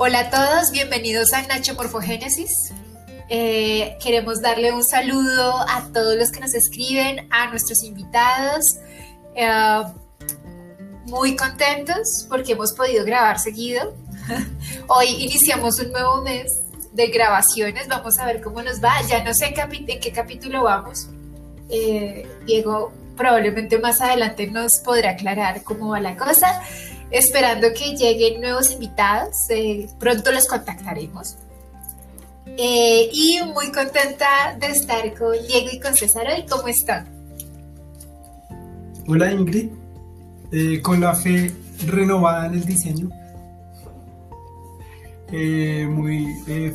Hola a todos, bienvenidos a Nacho Morfogénesis. Eh, queremos darle un saludo a todos los que nos escriben, a nuestros invitados. Eh, muy contentos porque hemos podido grabar seguido. Hoy iniciamos un nuevo mes de grabaciones, vamos a ver cómo nos va. Ya no sé en qué capítulo vamos. Eh, Diego probablemente más adelante nos podrá aclarar cómo va la cosa esperando que lleguen nuevos invitados. Eh, pronto los contactaremos. Eh, y muy contenta de estar con Diego y con César hoy. ¿Cómo están? Hola Ingrid, eh, con la fe renovada en el diseño. muy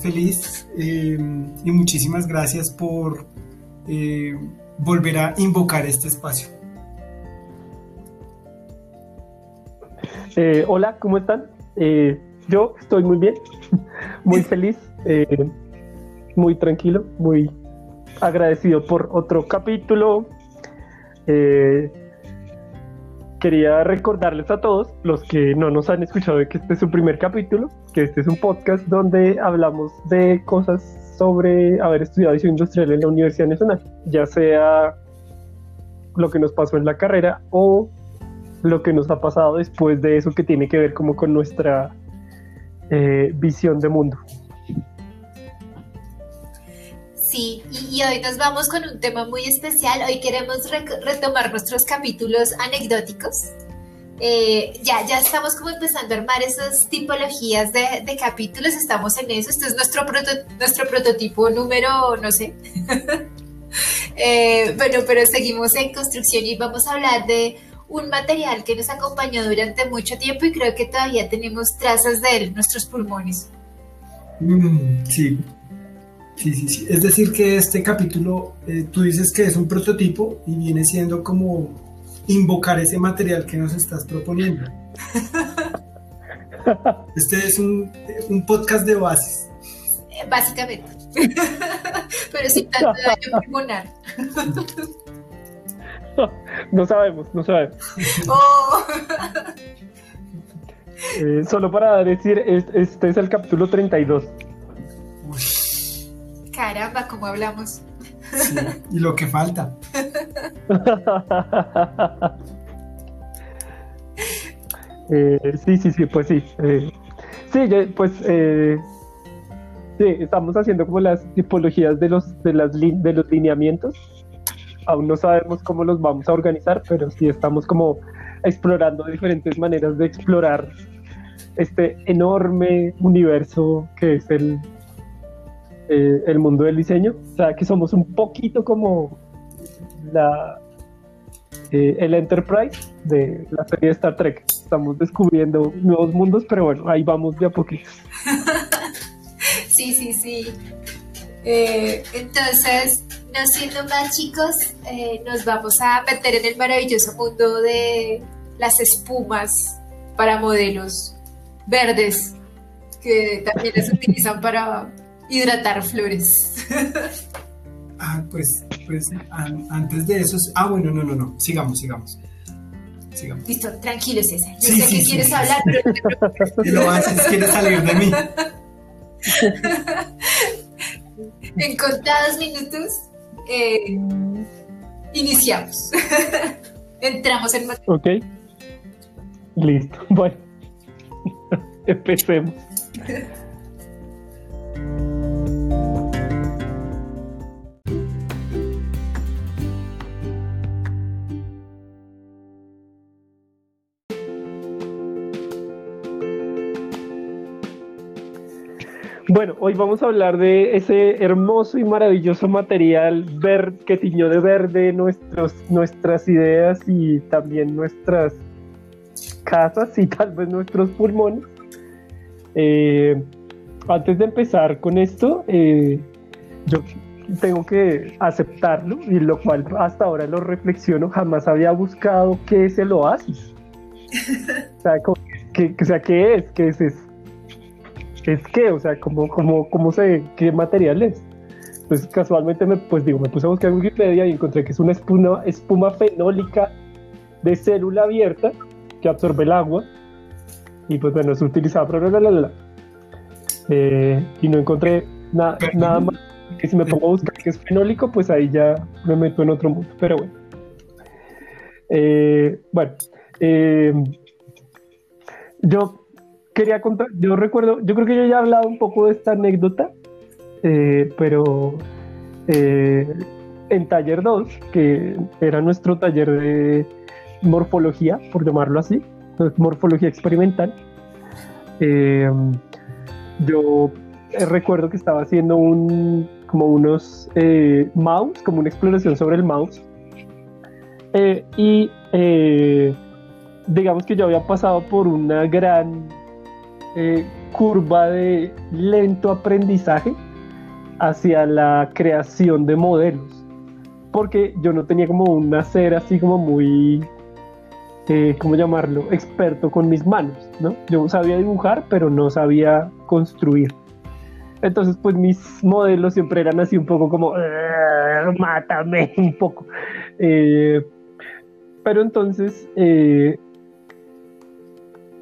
feliz y muchísimas gracias por volver a invocar este espacio. Eh, hola, ¿cómo están? Eh, yo estoy muy bien, muy feliz, eh, muy tranquilo, muy agradecido por otro capítulo. quería recordarles a todos, los que no nos han escuchado, que este es su primer capítulo, que este es un podcast donde hablamos de cosas sobre haber estudiado diseño industrial en la Universidad Nacional, ya sea lo que nos pasó en la carrera o lo que nos ha pasado después de eso que tiene que ver como con nuestra eh, visión de mundo. Sí, y, hoy nos vamos con un tema muy especial. Hoy queremos retomar nuestros capítulos anecdóticos. Eh, ya, ya estamos como empezando a armar esas tipologías de, capítulos, estamos en eso. Este es nuestro, nuestro prototipo número, no sé. eh, bueno, pero seguimos en construcción y vamos a hablar de un material que nos acompañó durante mucho tiempo y creo que todavía tenemos trazas de él en nuestros pulmones. Mm, sí. sí, sí, sí. Es decir, que este capítulo, eh, tú dices que es un prototipo y viene siendo como invocar ese material que nos estás proponiendo. Este es un, un podcast de bases. Eh, básicamente. Pero sin tanto daño pulmonar. no sabemos, no sabemos. Oh. Eh, solo para decir, este es el capítulo 32. Caramba, ¿cómo hablamos? y lo que falta. Eh, sí, sí, sí, pues sí. Eh, sí, pues sí, estamos haciendo como las tipologías de los, de las de los lineamientos aún no sabemos cómo los vamos a organizar, pero sí estamos como explorando diferentes maneras de explorar este enorme universo que es el, eh, el mundo del diseño. O sea, que somos un poquito como la, eh, el Enterprise de la serie de Star Trek. Estamos descubriendo nuevos mundos, pero bueno, ahí vamos de a poquito. sí, sí, sí. Eh, entonces, no siendo más chicos, eh, nos vamos a meter en el maravilloso mundo de las espumas para modelos verdes que también se utilizan para hidratar flores. ah, pues, pues antes de eso, ah, bueno, no, no, no, sigamos, sigamos. Sigamos. Listo, tranquilo César. Yo sé que quieres hablar, pero lo haces, quieres salir de mí. en contados minutos eh, iniciamos. Entramos en Ok. Listo. Bueno. Empecemos. Bueno, hoy vamos a hablar de ese hermoso y maravilloso material verde que tiñó de verde nuestros, nuestras ideas y también nuestras casas y tal vez nuestros pulmones. Eh, antes de empezar con esto, eh, yo tengo que aceptarlo y lo cual hasta ahora lo reflexiono, jamás había buscado qué es el oasis. o sea, ¿qué, o sea, ¿qué es? ¿Qué es eso? Es qué, o sea, cómo, cómo, cómo sé qué material es. Pues casualmente me, pues digo, me puse a buscar en Wikipedia y encontré que es una espuma, espuma fenólica de célula abierta que absorbe el agua y pues bueno, es utilizada para la, la, Eh, y no encontré nada más que si me pongo a buscar que es fenólico, pues ahí ya me meto en otro mundo. Pero bueno. Eh, bueno, eh, yo quería contar, yo recuerdo, yo creo que yo ya he hablado un poco de esta anécdota, pero en taller 2, que era nuestro taller de morfología, por llamarlo así, morfología experimental, eh, yo recuerdo que estaba haciendo un, como unos eh, mouse, como una exploración sobre el mouse. Eh, y digamos que yo había pasado por una gran curva de lento aprendizaje hacia la creación de modelos. Porque yo no tenía como un hacer así como muy eh, ¿cómo llamarlo? Experto con mis manos, ¿no? Yo sabía dibujar, pero no sabía construir. Entonces, pues mis modelos siempre eran así un poco como, mátame un poco. Eh, pero entonces, eh,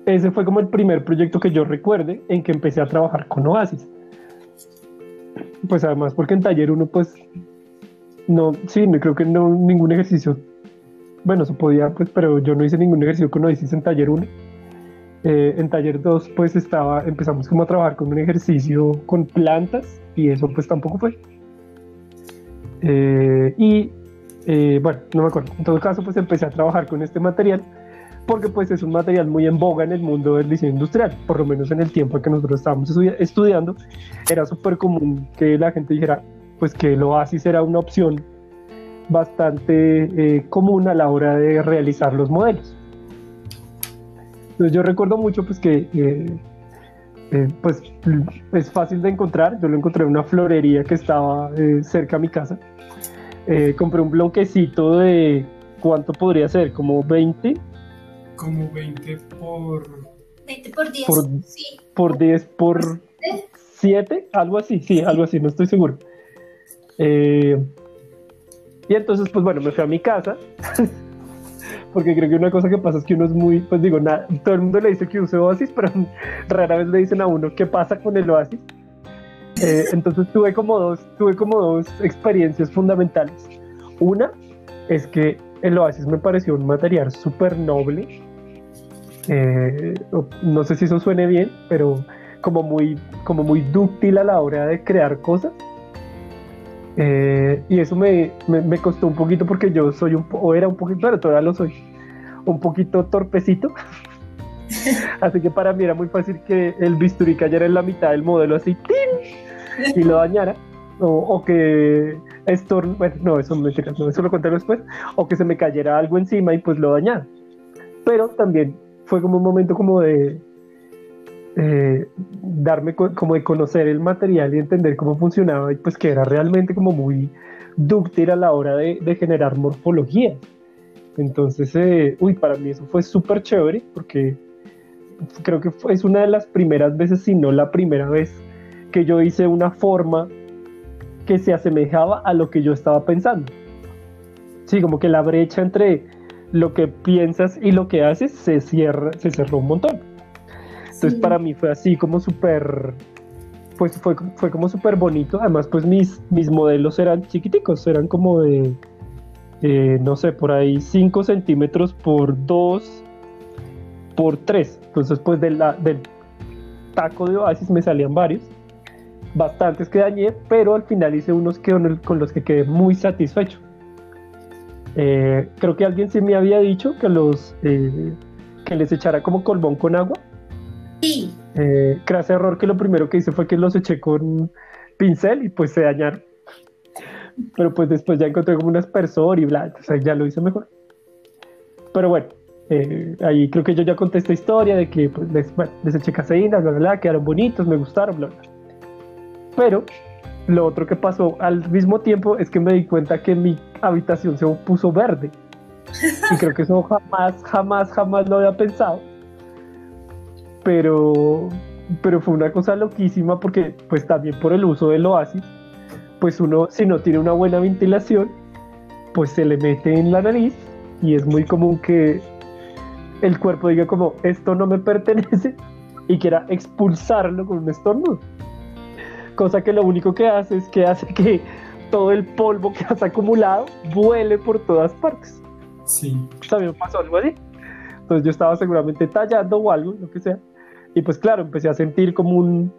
ese fue como el primer proyecto que yo recuerde en que empecé a trabajar con Oasis. Pues además, porque en taller uno, pues, no, sí, no creo que no ningún ejercicio bueno, se podía, pues, pero yo no hice ningún ejercicio con Oasis en taller 1. Eh, en taller 2, pues estaba, empezamos como a trabajar con un ejercicio con plantas y eso pues tampoco fue. Eh, y eh, bueno, no me acuerdo. En todo caso, pues empecé a trabajar con este material porque pues es un material muy en boga en el mundo del diseño industrial, por lo menos en el tiempo que nosotros estábamos estudiando, era súper común que la gente dijera pues que el oasis era una opción bastante eh, común a la hora de realizar los modelos. Entonces yo recuerdo mucho pues que eh, eh, pues es fácil de encontrar, yo lo encontré en una florería que estaba cerca a mi casa. compré un bloquecito de cuánto podría ser, como 20. Como 20 por 20 por 10. Por, sí. por 10 por 7, algo así, sí, algo así, no estoy seguro. Eh, y entonces, pues bueno, me fui a mi casa, porque creo que una cosa que pasa es que uno es muy, pues digo, nada, todo el mundo le dice que use Oasis, pero rara vez le dicen a uno qué pasa con el Oasis. Eh, entonces tuve como, dos, tuve como dos experiencias fundamentales. Una es que el Oasis me pareció un material súper noble. Eh, no sé si eso suene bien, pero como muy, como muy dúctil a la hora de crear cosas. Eh, y eso me, me, costó un poquito porque yo soy un o era un poquito, pero todavía lo soy, un poquito torpecito. así que para mí era muy fácil que el bisturí cayera en la mitad del modelo así y lo dañara. O, o que esto, bueno, no, eso, me, no, eso lo conté después, o que se me cayera algo encima y pues lo dañara. Pero también fue como un momento como de, eh, darme como de conocer el material y entender cómo funcionaba y pues que era realmente como muy dúctil a la hora de, generar morfología. Entonces, eh, uy, para mí eso fue súper chévere porque creo que es una de las primeras veces, si no la primera vez, que yo hice una forma que se asemejaba a lo que yo estaba pensando. Sí, como que la brecha entre lo que piensas y lo que haces se cierra, se cerró un montón. Entonces para mí fue así como súper, pues fue, fue como súper bonito. Además pues mis, mis modelos eran chiquiticos, eran como de, no sé, por ahí 5 centímetros por 2 por 3. Entonces pues del, del taco de Oasis me salían varios. Bastantes que dañé, pero al final hice unos que, con los que quedé muy satisfecho. Eh, creo que alguien sí me había dicho que los eh, que les echara como colbón con agua Sí. Eh, error que lo primero que hice fue que los eché con pincel y pues se dañaron. Pero pues después ya encontré como un aspersor y bla, entonces ya lo hice mejor. Pero bueno, eh, ahí creo que yo ya conté esta historia de que pues, les, eché caseína, bla, bla, bla, quedaron bonitos, me gustaron, bla, bla. Pero lo otro que pasó al mismo tiempo es que me di cuenta que mi habitación se puso verde. Y creo que eso jamás, jamás, jamás lo había pensado pero, pero fue una cosa loquísima porque pues también por el uso del oasis, pues uno si no tiene una buena ventilación, pues se le mete en la nariz y es muy común que el cuerpo diga como esto no me pertenece y quiera expulsarlo con un estornudo. Cosa que lo único que hace es que hace que todo el polvo que has acumulado vuele por todas partes. Sí. También pasó algo así. Entonces yo estaba seguramente tallando o algo, lo que sea. Y pues claro, empecé a sentir como un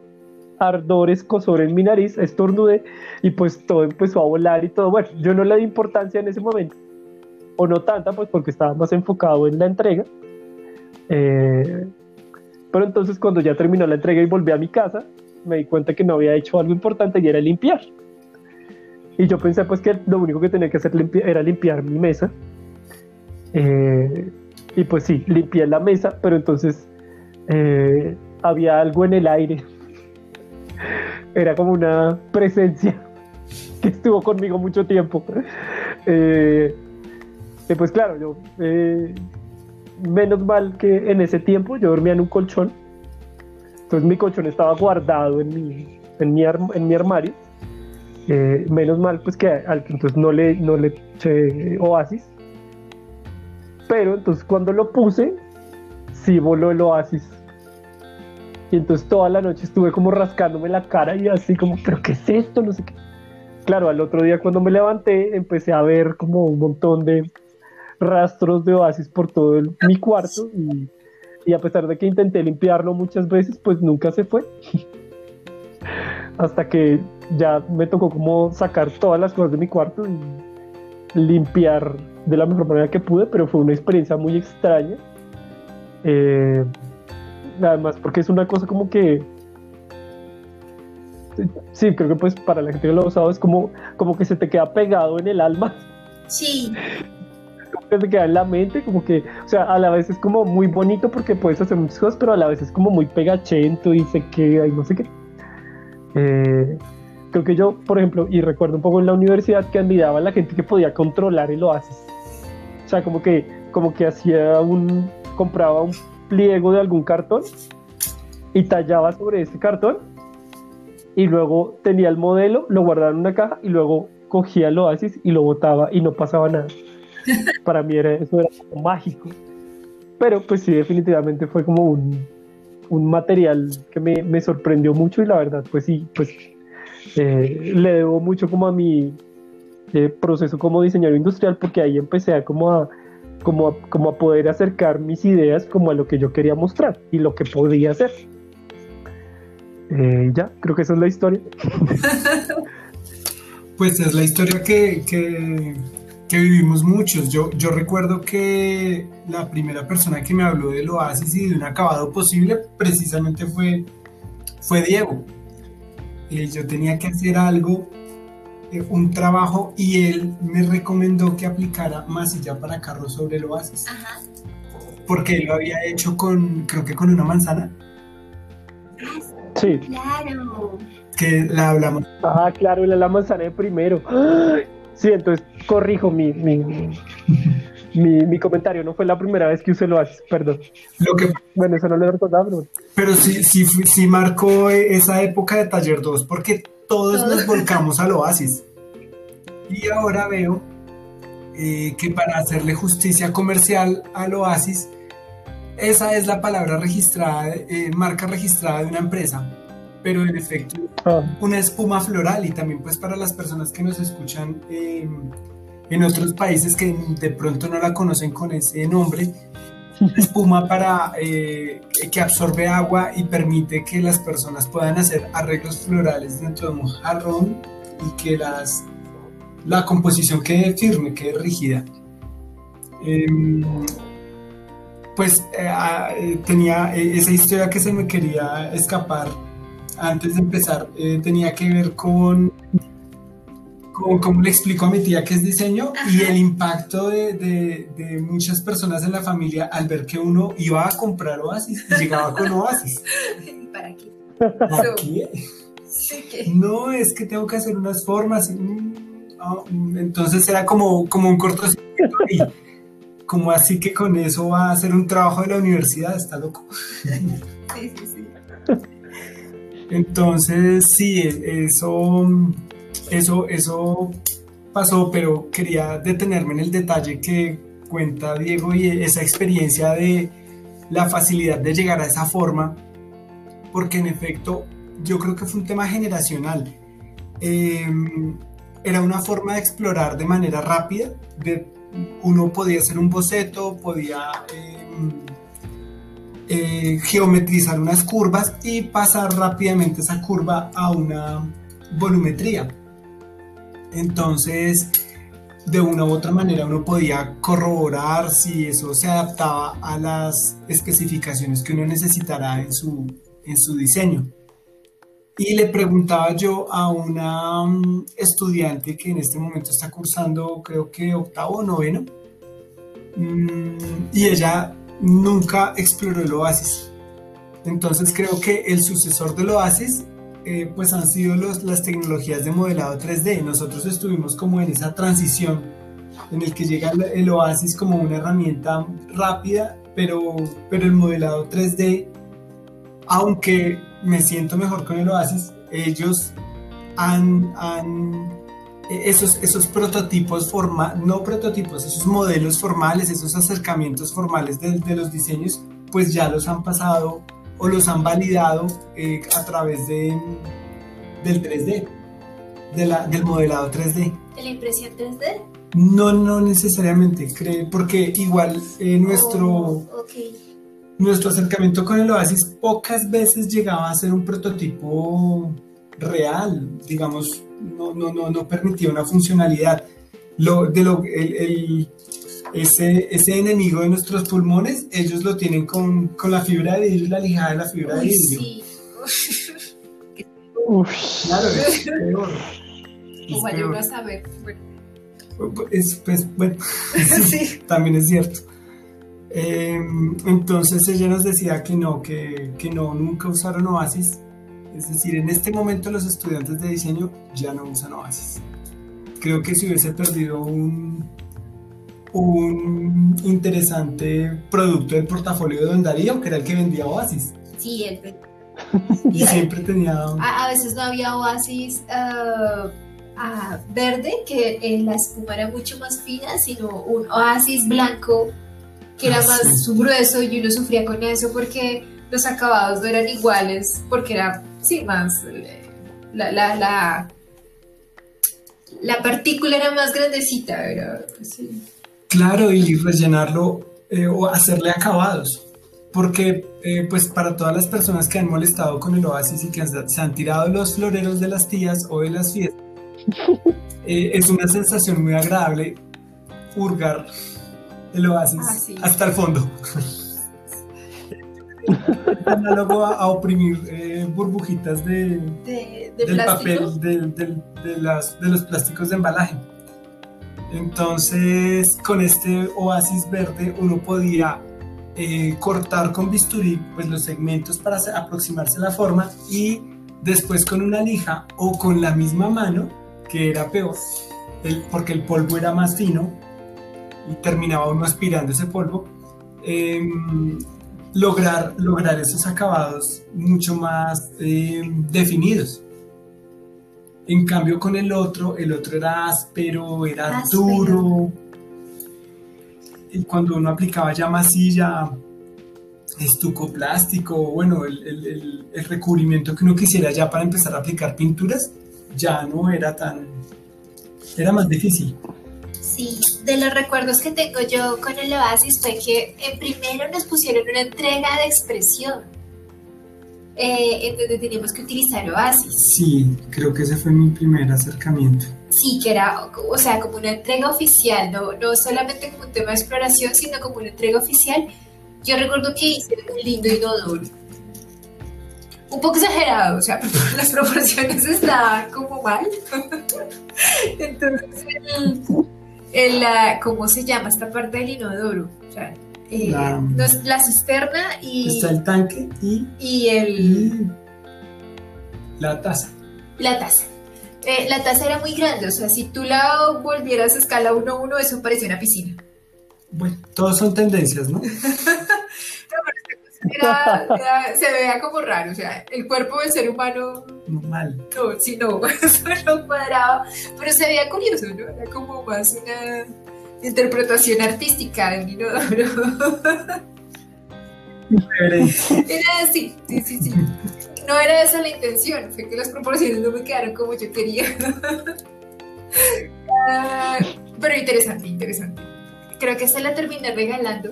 ardor escosor en mi nariz, estornudé y pues todo empezó a volar y todo. Bueno, yo no le di importancia en ese momento, o no tanta, pues porque estaba más enfocado en la entrega. Eh, pero entonces cuando ya terminó la entrega y volví a mi casa, me di cuenta que no había hecho algo importante y era limpiar. Y yo pensé pues que lo único que tenía que hacer era limpiar mi mesa. Eh, y pues sí, limpié la mesa, pero entonces eh, había algo en el aire. Era como una presencia que estuvo conmigo mucho tiempo. Eh, pues claro, yo, menos mal que en ese tiempo yo dormía en un colchón. Entonces mi colchón estaba guardado en mi, en mi, en mi armario eh, menos mal, pues que al entonces no le, no le eché Oasis. Pero entonces cuando lo puse, sí voló el Oasis. Y entonces toda la noche estuve como rascándome la cara y así como, ¿pero qué es esto? No sé qué. Claro, al otro día cuando me levanté empecé a ver como un montón de rastros de oasis por todo mi cuarto y a pesar de que intenté limpiarlo muchas veces, pues nunca se fue. Hasta que ya me tocó como sacar todas las cosas de mi cuarto y limpiar de la mejor manera que pude, pero fue una experiencia muy extraña. Eh, además, porque es una cosa como que... Sí, creo que pues para la gente que lo ha usado es como, como que se te queda pegado en el alma. Sí. Que se queda en la mente, como que, o sea, a la vez es como muy bonito porque puedes hacer muchas cosas, pero a la vez es como muy pegachento y se queda y no sé qué. Eh, creo que yo, por ejemplo, y recuerdo un poco en la universidad que admiraba a la gente que podía controlar el oasis. O sea, como que, como que hacía un, compraba un pliego de algún cartón y tallaba sobre ese cartón y luego tenía el modelo, lo guardaba en una caja y luego cogía el oasis y lo botaba y no pasaba nada. Para mí era, eso era como mágico. Pero pues sí, definitivamente fue como un, un material que me, me, sorprendió mucho y la verdad, pues sí, pues eh, le debo mucho como a mi eh, proceso como diseñador industrial porque ahí empecé a como a, como, a, poder acercar mis ideas como a lo que yo quería mostrar y lo que podía hacer. Eh, ya, creo que esa es la historia. pues es la historia que, que, que, vivimos muchos. Yo, yo recuerdo que la primera persona que me habló del oasis y de un acabado posible precisamente fue, fue Diego yo tenía que hacer algo, eh, un trabajo, y él me recomendó que aplicara masilla para carros sobre el oasis. Porque él lo había hecho con, creo que con una manzana. Sí. Claro. Que la hablamos. Ah, claro, la, la manzana de primero. Sí, entonces corrijo mi, mi, mi, comentario. No fue la primera vez que usé el Oasis, perdón. Lo que, bueno, eso no le recordaba, pero... pero sí, sí, sí marcó esa época de Taller 2, porque todos nos volcamos al Oasis. Y ahora veo eh, que para hacerle justicia comercial al Oasis, esa es la palabra registrada, eh, marca registrada de una empresa, pero en efecto ah. una espuma floral y también pues para las personas que nos escuchan eh, en otros países que de pronto no la conocen con ese nombre, espuma para eh, que absorbe agua y permite que las personas puedan hacer arreglos florales dentro de un jarrón y que las, la composición quede firme, quede rígida. Em, pues eh, ah, eh, tenía esa historia que se me quería escapar antes de empezar, tenía que ver con como, le explico a mi tía que es diseño y el impacto de, de, muchas personas en la familia al ver que uno iba a comprar Oasis y llegaba con Oasis. ¿Para qué? ¿Para qué? No, es que tengo que hacer unas formas. Mm, ah, mm, entonces era como, como un cortocircuito y como así que con eso va a hacer un trabajo de la universidad, está loco. Sí, sí, sí. Entonces, sí, eso eso, eso pasó, pero quería detenerme en el detalle que cuenta Diego y esa experiencia de la facilidad de llegar a esa forma porque en efecto yo creo que fue un tema generacional. Em, era una forma de explorar de manera rápida, de, uno podía hacer un boceto, podía em, eh, geometrizar unas curvas y pasar rápidamente esa curva a una volumetría. Entonces, de una u otra manera uno podía corroborar si eso se adaptaba a las especificaciones que uno necesitará en su, en su diseño. Y le preguntaba yo a una mm, estudiante que en este momento está cursando, creo que octavo o noveno, mm, y ella nunca exploró el oasis. Entonces creo que el sucesor del oasis eh, pues han sido los, las tecnologías de modelado 3D. Nosotros estuvimos como en esa transición en el que llega el, oasis como una herramienta rápida, pero, pero el modelado 3D, aunque me siento mejor con el oasis, ellos han, han esos, esos prototipos no prototipos, esos modelos formales, esos acercamientos formales de, los diseños, pues ya los han pasado o los han validado eh, a través de, del 3D, de la, del modelado 3D. ¿De la impresión 3D? No, no necesariamente, cree, porque igual eh, nuestro, Oh, nuestro acercamiento con el Oasis pocas veces llegaba a ser un prototipo real, digamos, no, no, no, no permitía una funcionalidad. Lo, de lo, el, el- ese, ese enemigo de nuestros pulmones, ellos lo tienen con, con la fibra de vidrio la lijada de la fibra de vidrio. sí. Uf. Claro, es peor. Es peor. yo no saber. Bueno, Es, pues, bueno, Sí. también es cierto. Eh, entonces ella nos decía que no, que, que no, nunca usaron Oasis. Es decir, en este momento los estudiantes de diseño ya no usan Oasis. Creo que se hubiese perdido un, un interesante producto del portafolio de Don Darío, que era el que vendía Oasis. sí, el- Y siempre tenía... a, a veces no había oasis ah, verde, que eh, la espuma era mucho más fina, sino un oasis blanco que era Ah, más sí. grueso y uno sufría con eso porque los acabados no eran iguales, porque era, sí, más, eh, la, la, la, la partícula era más grandecita, era, sí. Claro, y rellenarlo eh, o hacerle acabados. Porque, eh, pues, para todas las personas que han molestado con el oasis y que han- se han tirado los floreros de las tías o de las fiestas, eh, es una sensación muy agradable hurgar el oasis Ah, sí. hasta el fondo. Análogo a, a oprimir eh, burbujitas de, de, de del plástico. papel, las, de los plásticos de embalaje. Entonces, con este oasis verde uno podía eh, cortar con bisturí pues, los segmentos para aproximarse a la forma y después con una lija o con la misma mano, que era peor, porque el polvo era más fino y terminaba uno aspirando ese polvo, em, lograr, lograr esos acabados mucho más em, definidos. En cambio con el otro, el otro era áspero, era Áspero. duro. Y cuando uno aplicaba ya masilla, estuco plástico, bueno, el, el- el- el recubrimiento que uno quisiera ya para empezar a aplicar pinturas, ya no era tan... Era más difícil. Sí, de los recuerdos que tengo yo con el Oasis fue que en primero nos pusieron una entrega de expresión eh, en donde teníamos que utilizar Oasis. Sí, creo que ese fue mi primer acercamiento. Sí, que era, o sea, como una entrega oficial, no, no solamente como un tema de exploración, sino como una entrega oficial. Yo recuerdo que hice un lindo inodoro. Un poco exagerado, o sea, las proporciones estaban como mal. Entonces, el, el, ¿cómo se llama esta parte del inodoro? O sea, eh, La- no es- la cisterna y, Está el tanque y, y el, y la taza. la taza. Eh, la taza era muy grande, o sea, si tú la volvieras a escala 1-1, eso parecía una piscina. Bueno, todos son tendencias, ¿no? Era- era- se veía como raro, o sea, el cuerpo del ser humano, Normal. no, sí, no, eso no cuadraba, pero se veía curioso, ¿no? Era como más una interpretación artística de un inodoro. Era así, sí, sí, sí. No era esa la intención, fue que las proporciones no me quedaron como yo quería. Ah, pero interesante, interesante. Creo que se la terminé regalando.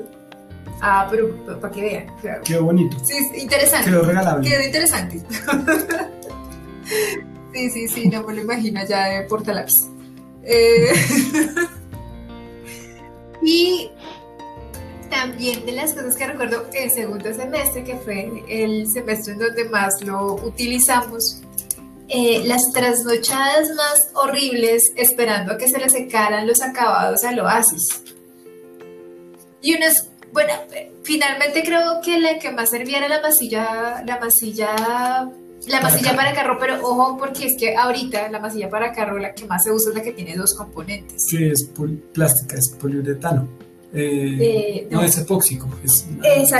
Ah, pero para que vean. Claro. Qué bonito. Sí, interesante. Quedó regalable. Quedó interesante. sí, sí, sí, no me lo imagino ya de portalápiz. Eh, y también de las cosas que recuerdo el segundo semestre, que fue el semestre en donde más lo utilizamos, eh, las trasnochadas más horribles esperando a que se le secaran los acabados al oasis. Y unas, bueno, finalmente creo que la que más servía era la masilla, la masilla, la masilla para carro, pero ojo porque es que ahorita la masilla para carro la que más se usa es la que tiene dos componentes. Sí, es plástica, es poliuretano. Eh, eh, no. es epóxico, es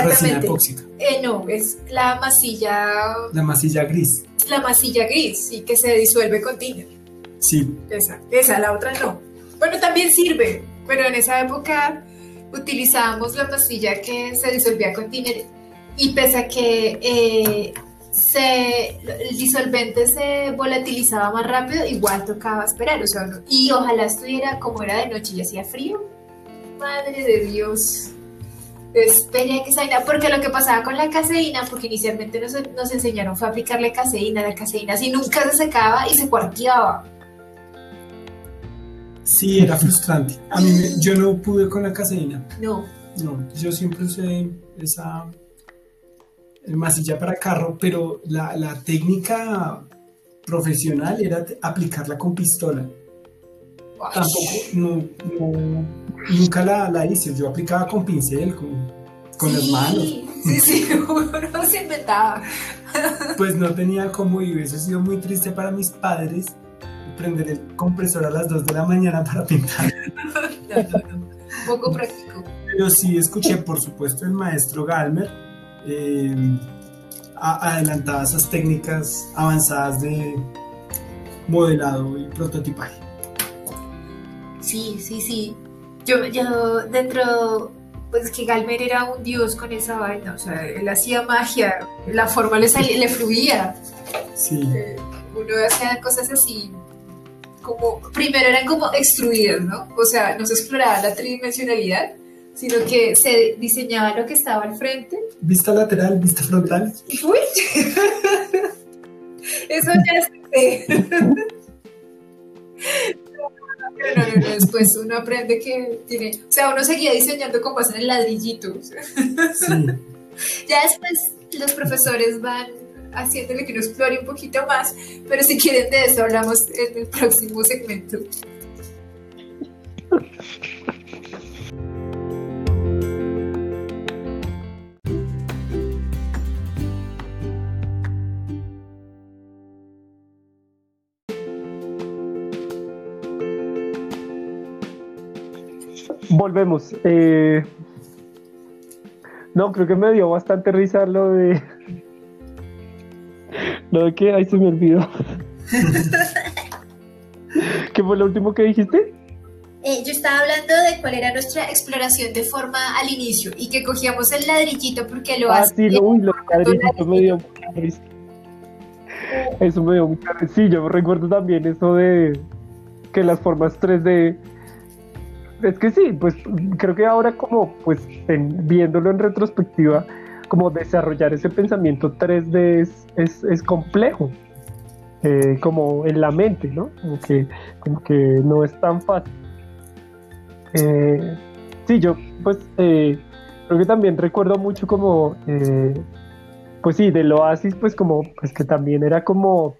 resina epóxica. Eh, no, es la masilla. La masilla gris. La masilla gris, sí, que se disuelve con tiner. Sí. Esa, esa, la otra no. Bueno, también sirve, pero en esa época utilizábamos la masilla que se disolvía con tiner y pese a que se, el disolvente se volatilizaba más rápido, igual tocaba esperar, o sea, y ojalá estuviera como era de noche y hacía frío, madre de Dios. Espería que salga, porque lo que pasaba con la caseína, porque inicialmente nos, nos enseñaron fue aplicarle caseína, la caseína así nunca se secaba y se cuarteaba. Sí, era frustrante. A mí yo no pude con la caseína. No. No, yo siempre usé esa masilla para carro, pero la, la técnica profesional era aplicarla con pistola. Tampoco, no, no, nunca la, la, hice. Yo aplicaba con pincel, con, con las manos. Sí, sí, uno se inventaba. Pues no tenía como, y hubiese sido muy triste para mis padres prender el compresor a las 2 de la mañana para pintar. No, no. Poco práctico. Pero sí escuché, por supuesto, el maestro Galmer. Eh, adelantaba esas técnicas avanzadas de modelado y prototipaje. Sí, sí, sí. Yo, yo dentro, pues que Galmer era un dios con esa vaina, o sea, él hacía magia, la forma le, salía, le fluía. Sí. Eh, uno hacía cosas así, como, primero eran como extruidas, ¿no? O sea, no se exploraba la tridimensionalidad, sino que se diseñaba lo que estaba al frente. Vista lateral, vista frontal. Uy, eso ya sé. No, no, no, después uno aprende que tiene, o sea, uno seguía diseñando con base en el ladrillito. Sí. Ya después los profesores van haciéndole que uno explore un poquito más, pero si quieren de eso hablamos en el próximo segmento. Volvemos. Eh, no, creo que me dio bastante risa lo de. Lo de que. Ay, se me olvidó. ¿Qué fue lo último que dijiste? Eh, yo estaba hablando de cuál era nuestra exploración de forma al inicio y que cogíamos el ladrillito porque lo Ah, sí, lo, uy, los ladrillitos me dio mucha risa. Eso me dio mucha risa. Sí, yo recuerdo también eso de que las formas 3D es que sí, pues creo que ahora como pues viéndolo en retrospectiva, como desarrollar ese pensamiento 3D es, es, complejo, eh, como en la mente, ¿no? Como que, como que no es tan fácil. Eh, sí, yo pues eh, creo que también recuerdo mucho como, pues sí, del oasis, pues como, pues que también era como,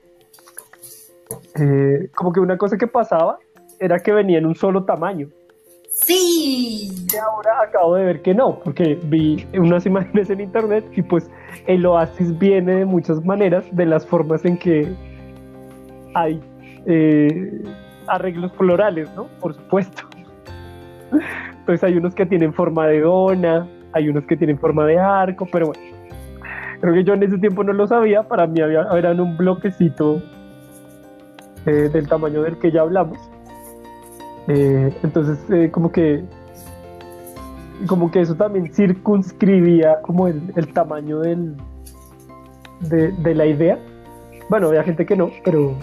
como que una cosa que pasaba era que venía en un solo tamaño. Sí. Y ahora acabo de ver que no, porque vi unas imágenes en internet y pues el oasis viene de muchas maneras, de las formas en que hay eh, arreglos florales, ¿no? Por supuesto. Entonces hay unos que tienen forma de dona, hay unos que tienen forma de arco, pero bueno. Creo que yo en ese tiempo no lo sabía, para mí había, eran un bloquecito eh, del tamaño del que ya hablamos. Eh, entonces, eh, como que como que eso también circunscribía como el, tamaño del, de, la idea. Bueno, había gente que no, pero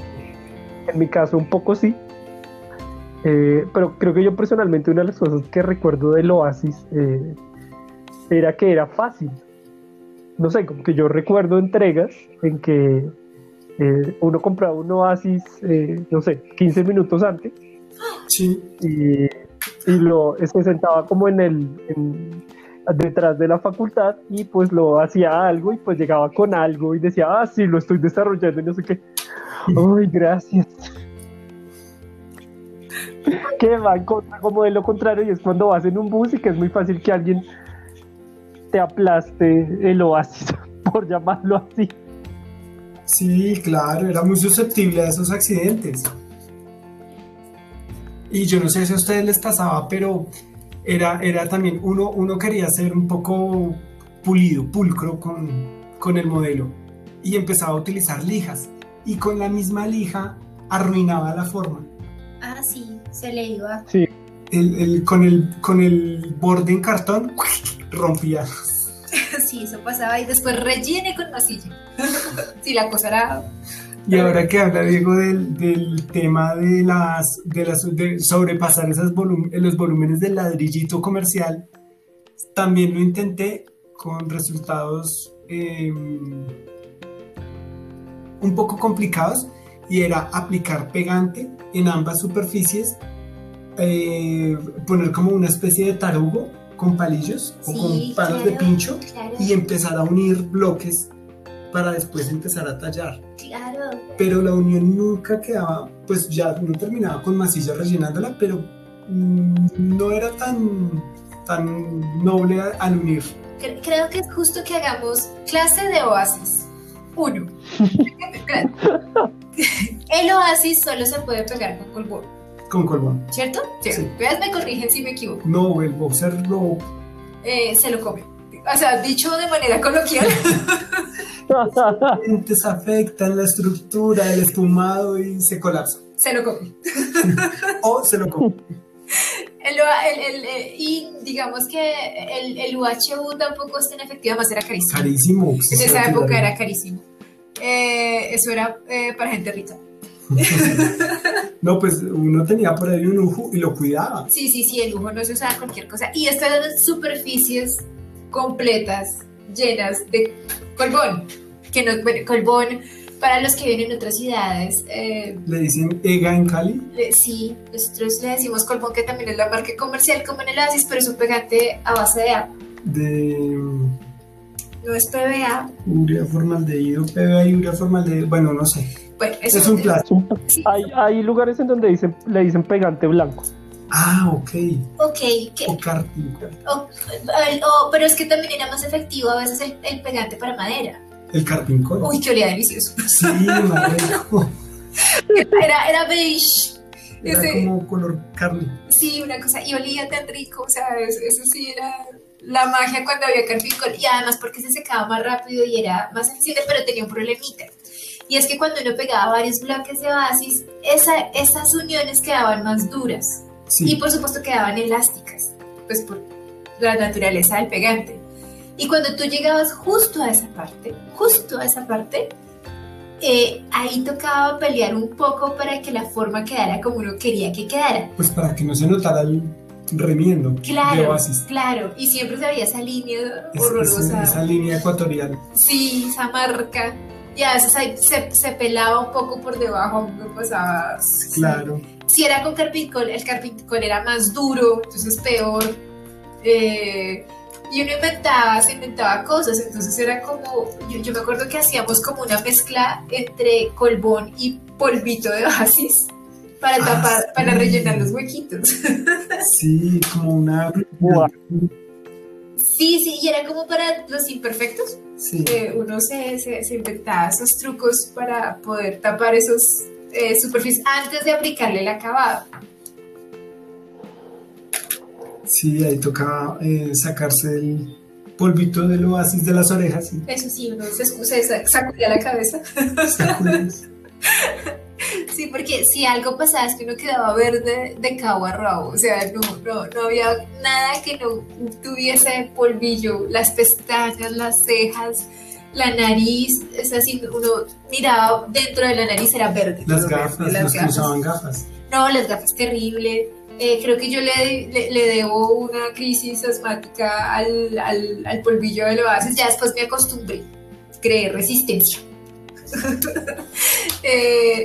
en mi caso un poco sí. Eh, pero creo que yo personalmente una de las cosas que recuerdo del Oasis era que era fácil. No sé, como que yo recuerdo entregas en que uno compraba un Oasis, no sé, 15 minutos antes Sí, y, y lo se sentaba como en el en- detrás de la facultad y pues lo hacía algo y pues llegaba con algo y decía, ah, sí, lo estoy desarrollando y no sé qué. Ay, gracias. que va en contra como de lo contrario y es cuando vas en un bus y que es muy fácil que alguien te aplaste el oasis, por llamarlo así. sí, claro, era muy susceptible a esos accidentes. Y yo no sé si a ustedes les pasaba, pero era, era también, uno, uno quería ser un poco pulido, pulcro con, con el modelo y empezaba a utilizar lijas. Y con la misma lija arruinaba la forma. Ah, sí, se le iba. Sí, El, el- con, el, con el borde en cartón rompía. Sí, eso pasaba y después rellene con masilla. Sí, la cosa era. Y ahora que habla Diego del, del tema de las de las de sobrepasar esas volum- los volúmenes del ladrillito comercial, también lo intenté con resultados eh, un poco complicados y era aplicar pegante en ambas superficies, eh, poner como una especie de tarugo con palillos o Sí, con palos de claro. pincho Claro, y empezar a unir bloques para después empezar a tallar claro. pero la unión nunca quedaba, pues ya no terminaba con masilla rellenándola, pero mm, no era tan, tan noble al unir. Cre- Creo que es justo que hagamos clase de oasis. Uno. El oasis solo se puede pegar con colbón, Con colbón. ¿cierto? Sí. Sí. Ustedes me corrigen si me equivoco. No, el boxer lo... Eh, se lo come. O sea, dicho de manera coloquial,Entes afectan la estructura del espumado y se colapsa. se lo come. O se lo come. El, el- el- y digamos que el, el UHU tampoco es tan efectivo, además era carísimo. Carísimo. En esa época era carísimo. Eh, eso era eh, para gente rica. No, pues uno tenía por ahí un lujo y lo cuidaba. Sí, sí, sí, el lujo no se usaba cualquier cosa. Y estas eran superficies completas, llenas de colbón. Que no, bueno, colbón, para los que viven en otras ciudades, eh, Le dicen EGA en Cali. le- sí, nosotros le decimos colbón, que también es la marca comercial como en el Oasis, pero es un pegante a base de agua. de No es PVA. urea formaldehído, PVA y urea formaldehído. Bueno, no sé. Bueno, eso Es un plástico. Es un- Sí. hay, hay lugares en donde dicen, le dicen pegante blanco. Ah, ok. Ok, que- O karting. oh, pero es que también era más efectivo a veces el, el pegante para madera. El carpincol. Uy, que olía delicioso. Sí, rico. Era, era beige. Era Ese- como color carne. Sí, una cosa, y olía tan rico, o sea, eso, eso sí era la magia cuando había carpicol, y además porque se secaba más rápido y era más eficiente, pero tenía un problemita. Y es que cuando uno pegaba varios bloques de oasis, esa, esas uniones quedaban más duras y Sí. por supuesto quedaban elásticas, pues por la naturaleza del pegante. Y cuando tú llegabas justo a esa parte, justo a esa parte, eh, ahí tocaba pelear un poco para que la forma quedara como uno quería que quedara. Pues para que no se notara el remiendo de Claro, oasis. claro. Y siempre se veía esa línea Es- horrorosa. es- esa línea ecuatorial. Sí, esa marca. Y a veces ahí se, se pelaba un poco por debajo, no pasaba. sí. Si era con carpicol, el carpicol era más duro, entonces peor. Eh, y uno inventaba, se inventaba cosas, entonces era como, yo, yo me acuerdo que hacíamos como una mezcla entre colbón y polvito de oasis para Ah, tapar, sí. para rellenar los huequitos. Sí, como una. Sí, sí, y era como para los imperfectos. Sí. que uno se, se, se inventaba esos trucos para poder tapar esos eh, superficies antes de aplicarle el acabado. Sí, ahí tocaba eh, sacarse el polvito del oasis de las orejas. Eso sí, uno se, se sa- sacudía la cabeza. Sí, porque si algo pasaba es que uno quedaba verde de cabo a rabo, o sea, no, no, no había nada que no tuviese polvillo, las pestañas, las cejas, la nariz, es así, uno miraba dentro de la nariz era verde. Las gafas, las los que usaban gafas. No, las gafas terrible. Eh, creo que yo le, le, debo una crisis asmática al, al, al polvillo de los ya después me acostumbré, creé resistencia. eh,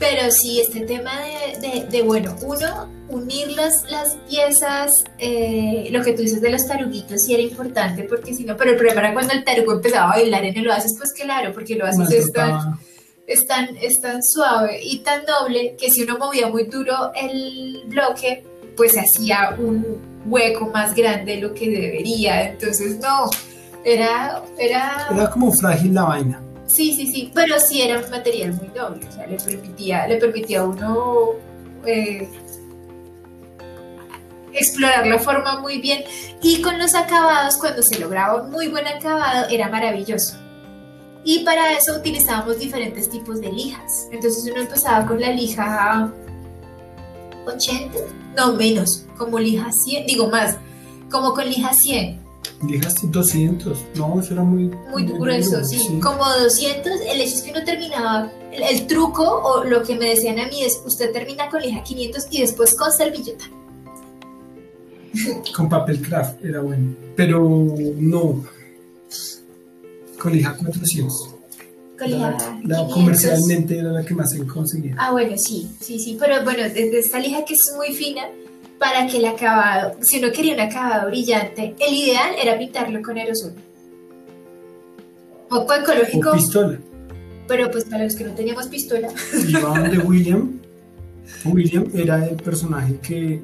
pero sí, este tema de, de, bueno, uno, unir las, las piezas, eh, lo que tú dices de los taruguitos sí era importante, porque si no, pero el problema era cuando el tarugo empezaba a bailar en el oasis, pues claro, porque el oasis es tan, es, tan, es tan suave y tan noble que si uno movía muy duro el bloque, pues hacía un hueco más grande de lo que debería, entonces no, era... Era, era como frágil la vaina. Sí, sí, sí, pero sí era un material muy noble, o sea, le permitía, le permitía a uno eh, explorar la forma muy bien y con los acabados, cuando se lograba un muy buen acabado, era maravilloso. Y para eso utilizábamos diferentes tipos de lijas. Entonces uno empezaba con la lija 80, no menos, como lija 100, digo más, como con lija 100 Dejaste 200, no, eso era muy... Muy, grueso, sí. Como 200, el hecho es que uno terminaba, el, truco o lo que me decían a mí es, usted termina con lija 500 y después con servilleta. Con papel craft era bueno, pero no, con lija 400. Con lija la, comercialmente era la que más se conseguía. Ah, bueno, sí, sí, sí, pero bueno, desde esta lija que es muy fina, para que el acabado, si uno quería un acabado brillante, el ideal era pintarlo con aerosol. Poco ecológico. O pistola. Pero pues para los que no teníamos pistola. Iban de William. William era el personaje que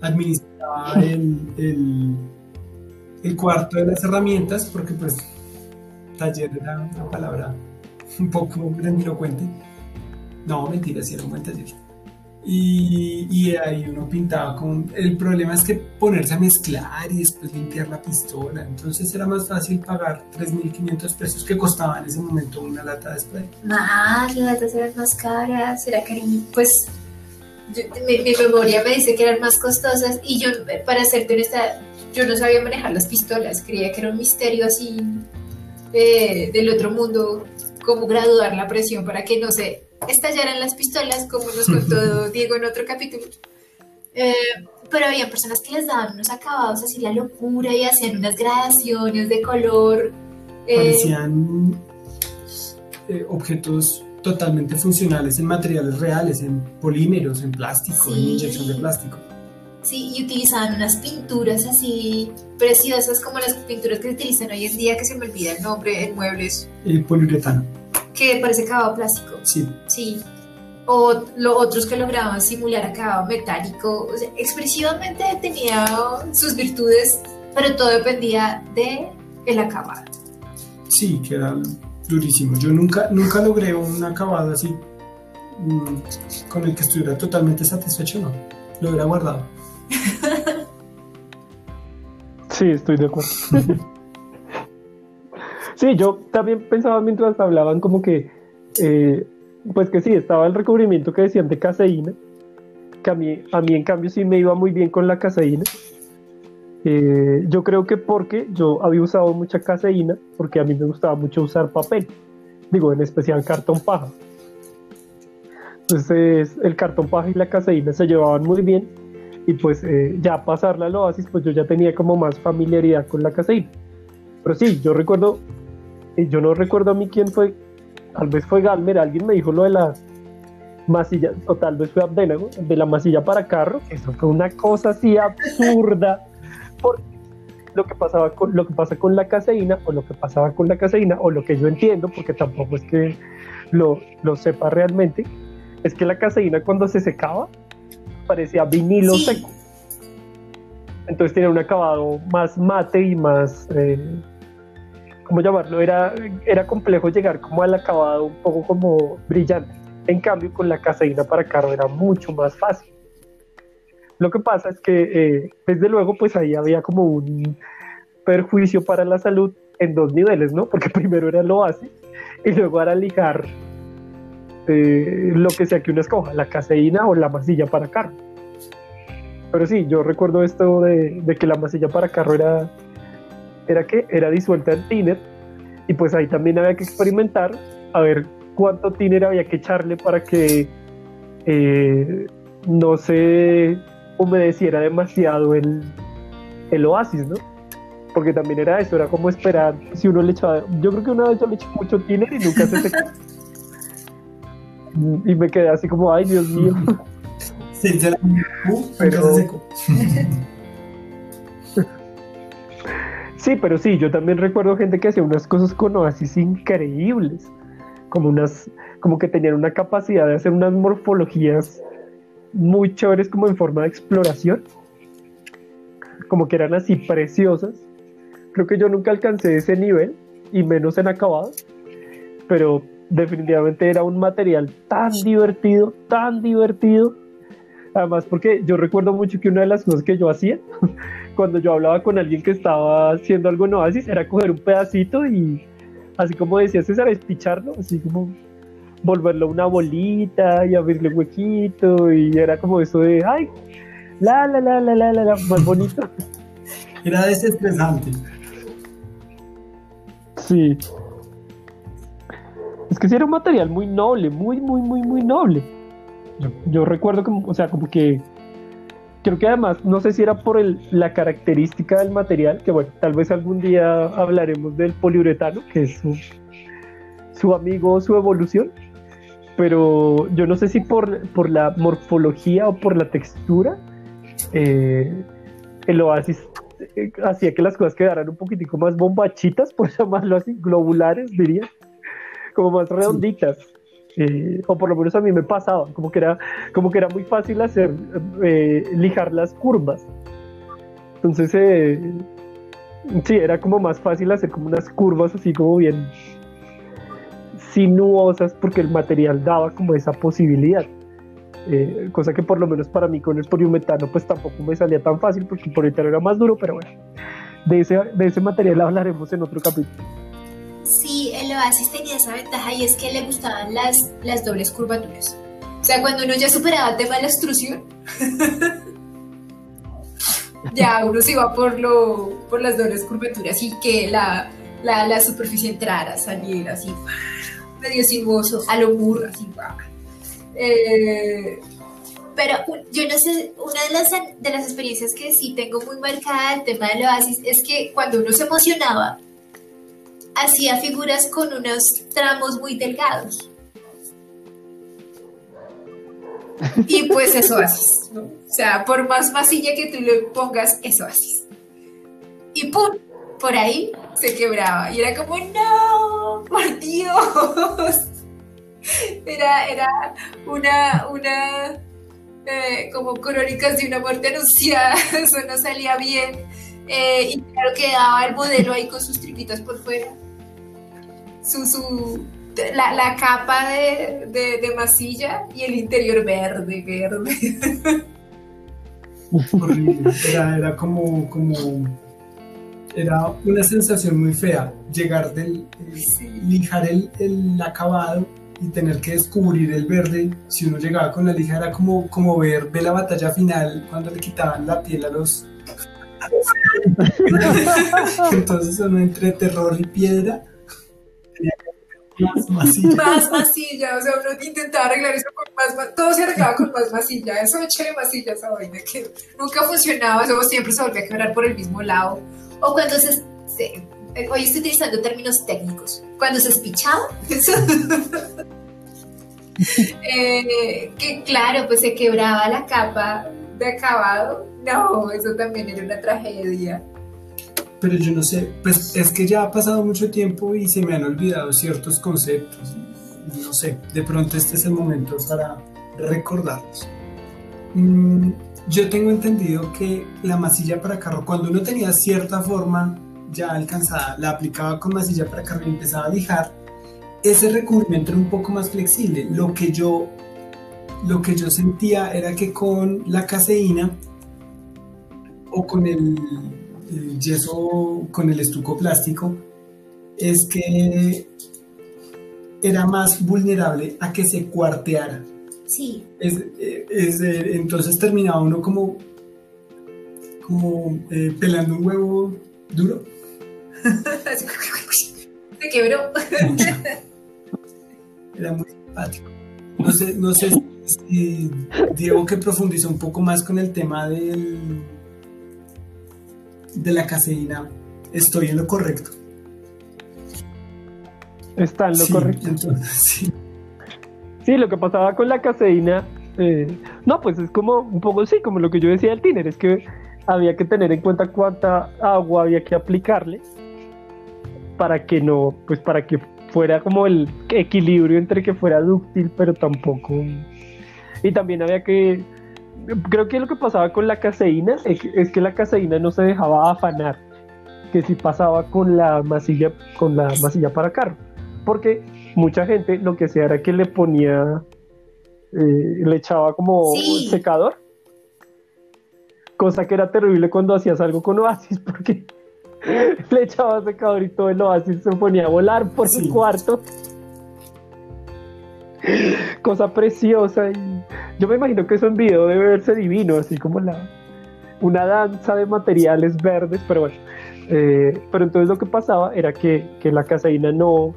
administraba el, el, el cuarto de las herramientas, porque pues taller era una palabra un poco grandilocuente. No, mentira, sí era un buen taller. Y, ahí uno pintaba con... El problema es que ponerse a mezclar y después limpiar la pistola. Entonces era más fácil pagar 3.500 pesos que costaba en ese momento una lata de spray. Más, las latas eran más caras, era cariño. Pues mi, memoria me dice que eran más costosas y yo, para serte honesta, yo no sabía manejar las pistolas. Creía que era un misterio así eh, del otro mundo, cómo graduar la presión para que no se estallaran las pistolas, como nos contó Diego en otro capítulo. Eh, pero había personas que les daban unos acabados así la locura y hacían unas gradaciones de color. Eh, Parecían eh, objetos totalmente funcionales en materiales reales, en polímeros, en plástico, en inyección de plástico. Sí, y utilizaban unas pinturas así preciosas como las pinturas que se utilizan hoy en día, que se me olvida el nombre, en muebles. El poliuretano que parece acabado plástico. Sí. Sí. O los otros que lograban simular acabado metálico. expresivamente tenía sus virtudes, pero todo dependía de el acabado. Sí, que era durísimo. Yo nunca, nunca logré un acabado así mm, con el que estuviera totalmente satisfecho, no. Lo hubiera guardado. sí, estoy de acuerdo. Sí, yo también pensaba mientras hablaban como que, eh, pues que sí, estaba el recubrimiento que decían de caseína, que a mí, a mí en cambio sí me iba muy bien con la caseína. Eh, yo creo que porque yo había usado mucha caseína, porque a mí me gustaba mucho usar papel, digo, en especial cartón paja. Entonces el cartón paja y la caseína se llevaban muy bien y pues eh, ya pasarla al oasis, pues yo ya tenía como más familiaridad con la caseína. Pero sí, yo recuerdo yo no recuerdo a mí quién fue, tal vez fue Galmer, alguien me dijo lo de las masillas, o tal vez fue Abdenago, de la masilla para carro, eso fue una cosa así absurda, porque lo que pasaba con lo que pasa con la caseína, o lo que pasaba con la caseína, o lo que yo entiendo, porque tampoco es que lo, lo sepa realmente, es que la caseína cuando se secaba parecía vinilo seco. Entonces tenía un acabado más mate y más eh, ¿cómo llamarlo? Era, era complejo llegar como al acabado un poco como brillante. En cambio, con la caseína para carro era mucho más fácil. Lo que pasa es que, eh, desde luego, pues ahí había como un perjuicio para la salud en dos niveles, ¿no? Porque primero era el oasis y luego era lijar eh, lo que sea que uno escoja, la caseína o la masilla para carro. Pero sí, yo recuerdo esto de, que la masilla para carro era, era que era disuelta en tiner y pues ahí también había que experimentar a ver cuánto tiner había que echarle para que eh, no se humedeciera demasiado el, el oasis, ¿no? Porque también era eso, era como esperar si uno le echaba. Yo creo que una vez yo le eché mucho tiner y nunca se secó. y me quedé así como, ay, Dios mío. Sí, se pero... sí, pero sí, yo también recuerdo gente que hacía unas cosas con oasis increíbles. Como unas, como que tenían una capacidad de hacer unas morfologías muy chéveres como en forma de exploración. Como que eran así preciosas. Creo que yo nunca alcancé ese nivel y menos en acabado. Pero definitivamente era un material tan divertido, tan divertido. Además, porque yo recuerdo mucho que una de las cosas que yo hacía cuando yo hablaba con alguien que estaba haciendo algo en Oasis era coger un pedacito y, así como decía César, espicharlo, así como volverlo una bolita y abrirle huequito y era como eso de, ay, la, la, la, la, la, la, la más bonito. Era desestresante. Sí. Es que sí era un material muy noble, muy, muy, muy, muy noble. Yo, recuerdo como, o sea, como que creo que además, no sé si era por el, la característica del material, que bueno, tal vez algún día hablaremos del poliuretano, que es su, su amigo, su evolución, pero yo no sé si por, por la morfología o por la textura, eh, el oasis eh, hacía que las cosas quedaran un poquitico más bombachitas, por llamarlo así, globulares, diría como más redonditas. Eh, o por lo menos a mí me pasaba, como que era, como que era muy fácil hacer, eh, lijar las curvas. Entonces, eh, sí, era como más fácil hacer como unas curvas así como bien sinuosas porque el material daba como esa posibilidad. cosa que por lo menos para mí con el poliuretano pues tampoco me salía tan fácil porque el poliuretano era más duro, pero bueno, de ese, de ese material hablaremos en otro capítulo. Oasis tenía esa ventaja y es que le gustaban las, las dobles curvaturas. O sea, cuando uno ya superaba el tema de la extrusión, ya uno se iba por, lo, por las dobles curvaturas y que la, la, superficie entrara, saliera así, medio sinuoso, a lo burro, así. Eh, pero yo no sé, una de las, de las experiencias que sí tengo muy marcada el tema del oasis es que cuando uno se emocionaba, hacía figuras con unos tramos muy delgados. Y pues eso haces. O sea, por más masilla que tú le pongas, eso haces. Y ¡pum! Por ahí se quebraba. Y era como, ¡no! ¡Por Dios! Era, era una, una eh, como crónicas de una muerte anunciada. Eso no salía bien. Eh, y claro, quedaba el modelo ahí con sus tripitas por fuera su, su la, la, capa de, de, masilla y el interior verde, verde. Horrible. Era, era como, como. Era una sensación muy fea. Llegar del. Eh, lijar el, el, acabado y tener que descubrir el verde. Si uno llegaba con la lija, era como, como ver, ver la batalla final cuando le quitaban la piel a los. Entonces, uno entre terror y piedra más masilla. Más masilla, o sea, uno intentaba arreglar eso con más todo se arreglaba con más masilla, eso échale masilla esa vaina que nunca funcionaba, eso siempre se volvía a quebrar por el mismo lado. O cuando se, hoy estoy utilizando términos técnicos, cuando se espichaba, eh, que claro, pues se quebraba la capa de acabado, no, eso también era una tragedia pero yo no sé, pues es que ya ha pasado mucho tiempo y se me han olvidado ciertos conceptos. No sé, de pronto este es el momento para recordarlos. Mm, yo tengo entendido que la masilla para carro, cuando uno tenía cierta forma ya alcanzada, la aplicaba con masilla para carro y empezaba a lijar, ese recubrimiento era un poco más flexible. Lo que yo, lo que yo sentía era que con la caseína o con el el yeso con el estuco plástico es que era más vulnerable a que se cuarteara. Sí. Es, eh, es, entonces terminaba uno como, como eh, pelando un huevo duro. Se quebró. Era muy simpático. No sé, no sé si Diego que profundizó un poco más con el tema del, de la caseína, estoy en lo correcto. Está en lo Sí, correcto. entonces, sí. Sí, lo que pasaba con la caseína, eh, no, pues es como un poco sí, como lo que yo decía del tiner, es que había que tener en cuenta cuánta agua había que aplicarle para que no, pues para que fuera como el equilibrio entre que fuera dúctil, pero tampoco. Y también había que, creo que lo que pasaba con la caseína es que, es que la caseína no se dejaba afanar, que si pasaba con la masilla, con la masilla para carro, porque mucha gente lo que hacía era que le ponía, eh, le echaba como Sí. secador, cosa que era terrible cuando hacías algo con Oasis, porque le echaba secador y todo el Oasis se ponía a volar por Sí. el cuarto. Cosa preciosa y yo me imagino que eso en video debe verse divino, así como la una danza de materiales verdes, pero bueno. Eh, pero entonces lo que pasaba era que, que la caseína no,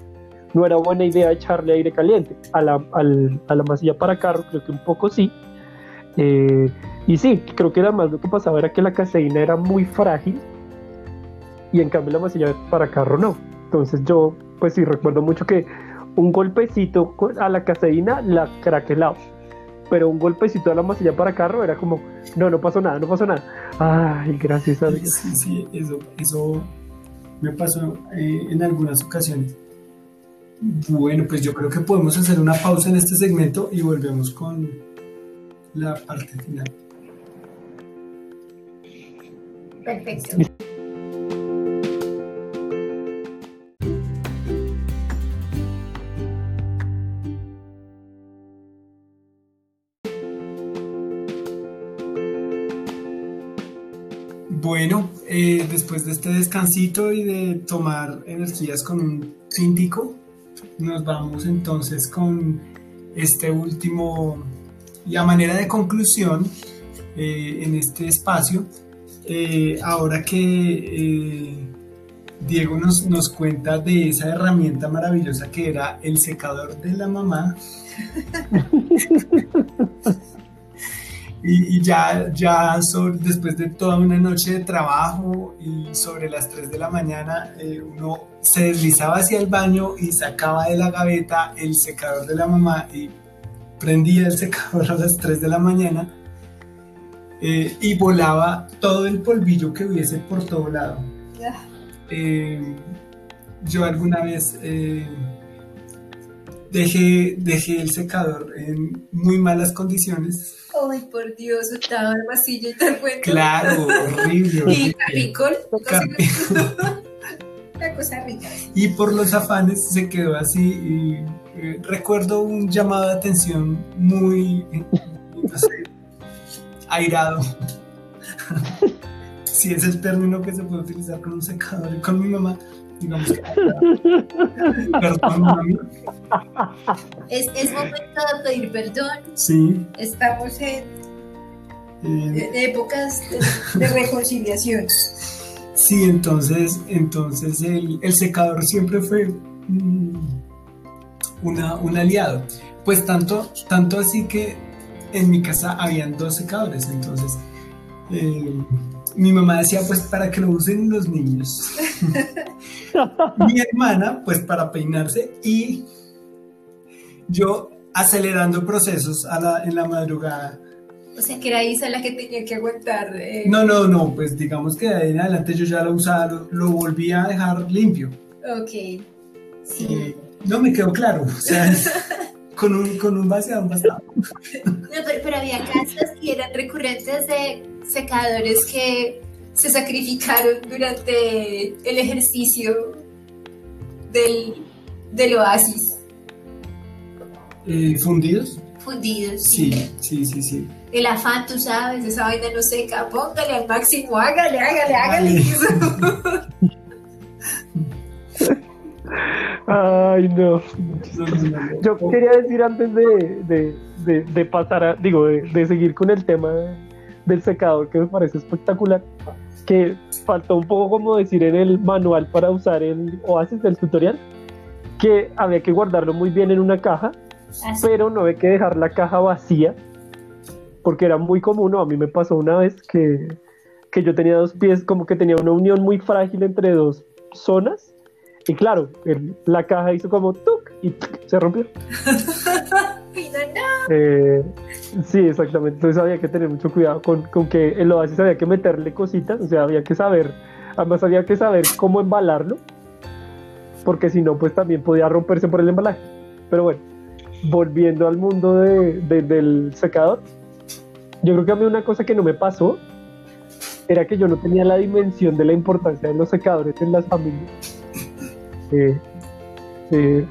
no era buena idea echarle aire caliente a la, al- a la masilla para carro, creo que un poco sí. Eh, y sí, creo que además lo que pasaba era que la caseína era muy frágil y en cambio la masilla para carro no. Entonces yo, pues sí, recuerdo mucho que un golpecito a la caseína la craquelaba, pero un golpecito a la masilla para carro era como, no, no pasó nada, no pasó nada. Ay, gracias a Dios. Sí, sí, eso, eso me pasó eh, en algunas ocasiones. Bueno, pues yo creo que podemos hacer una pausa en este segmento y volvemos con la parte final. Perfecto. De este descansito y de tomar energías con un tintico, nos vamos entonces con este último, y a manera de conclusión eh, en este espacio, eh, ahora que eh, Diego nos, nos cuenta de esa herramienta maravillosa que era el secador de la mamá. Y, y ya, ya sobre- después de toda una noche de trabajo y sobre las 3 de la mañana, eh, uno se deslizaba hacia el baño y sacaba de la gaveta el secador de la mamá y prendía el secador a las 3 de la mañana eh, y volaba todo el polvillo que hubiese por todo lado. Eh, yo alguna vez eh, dejé, dejé el secador en muy malas condiciones. Ay, por Dios, estaba el vasillo y tal cuento. Claro, horrible. Y horrible. carricol, Carpi- una cosa rica. Y por los afanes se quedó así. Y, eh, recuerdo un llamado de atención muy, no sé, airado. si es el término que se puede utilizar con un secador y con mi mamá, digamos que. Perdón, mami. Es, es momento de pedir perdón. Sí. Estamos en, eh, en épocas de, de reconciliación. Sí, entonces, entonces el, el secador siempre fue mm, una, un aliado. Pues tanto, tanto así que en mi casa habían dos secadores, entonces eh, mi mamá decía pues para que lo usen los niños. mi hermana pues para peinarse y yo acelerando procesos a la- en la madrugada. O sea, que era Isa la que tenía que aguantar. eh, No, no, no, pues digamos que de ahí en adelante yo ya lo usaba, lo, lo volví a dejar limpio. Ok. Sí. Eh, no me quedó claro, o sea, con un, con un vaciado bastaba. No, pero, pero había casos y eran recurrentes de secadores que se sacrificaron durante el ejercicio del, del oasis. Eh, ¿Fundidos? Fundidos. Sí, sí, sí, sí. El afán, tú sabes, esa vaina no seca. Póngale al máximo, hágale, hágale, hágale. Ay, no. Yo quería decir antes de, pasar a, digo, de, seguir con el tema del secador, que me parece espectacular, que faltó un poco como decir en el manual para usar el Oasis del tutorial, que había que guardarlo muy bien en una caja, pero no había que dejar la caja vacía, porque era muy común, a mí me pasó una vez que, que yo tenía dos pies, como que tenía una unión muy frágil entre dos zonas, y claro, la caja hizo como tuk y se rompió. Eh, sí, exactamente. Entonces había que tener mucho cuidado con, con que el oasis había que meterle cositas, o sea, había que saber, además había que saber cómo embalarlo, porque si no, pues también podía romperse por el embalaje. Pero bueno, volviendo al mundo de, del secador, yo creo que a mí una cosa que no me pasó era que yo no tenía la dimensión de la importancia de los secadores en las familias. Eh, eh,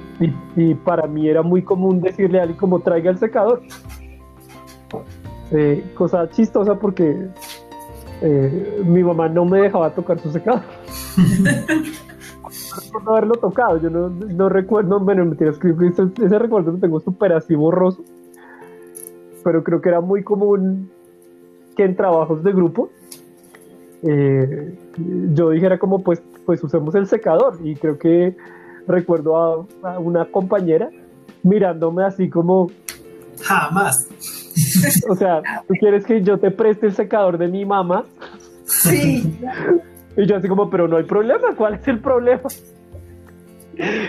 y, para mí era muy común decirle a alguien como traiga el secador. Eh, cosa chistosa porque mi mamá no me dejaba tocar su secador. no haberlo tocado, yo no, recuerdo, bueno, me tienes que ese, ese recuerdo lo tengo súper así borroso, pero creo que era muy común que en trabajos de grupo yo dijera como pues pues usemos el secador. Y creo que recuerdo a, una compañera mirándome así como... Jamás. O sea, ¿tú quieres que yo te preste el secador de mi mamá? Sí. Y yo así como, pero no hay problema, ¿cuál es el problema?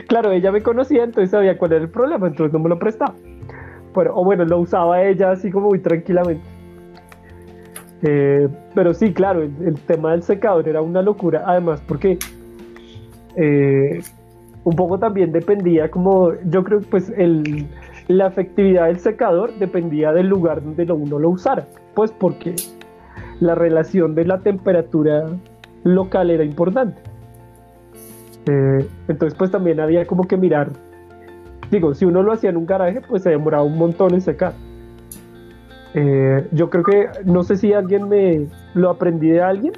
Claro, ella me conocía, entonces sabía cuál era el problema, entonces no me lo prestaba. Pero, o bueno, lo usaba ella así como muy tranquilamente. Eh, pero sí, claro, el, tema del secador era una locura, además porque eh, un poco también dependía como, yo creo pues el, la efectividad del secador dependía del lugar donde uno lo usara, pues porque la relación de la temperatura local era importante. Eh, entonces pues también había como que mirar, digo, si uno lo hacía en un garaje, pues se demoraba un montón en secar. Eh, yo creo que, no sé si alguien me lo aprendí de alguien,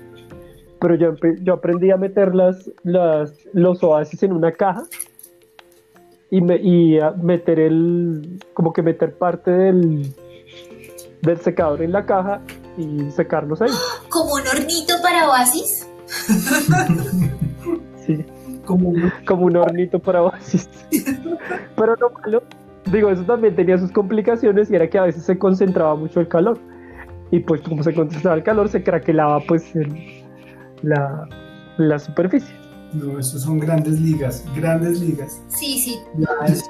pero yo, yo aprendí a meter las, las, los oasis en una caja y, me, y a meter el, como que meter parte del, del secador en la caja y secarlos ahí. ¿Como un hornito para oasis? sí. Como un, como un hornito para oasis. pero lo malo digo, eso también tenía sus complicaciones y era que a veces se concentraba mucho el calor. Y pues como se concentraba el calor, se craquelaba pues la, la superficie. No, eso son grandes ligas, grandes ligas. Sí, sí.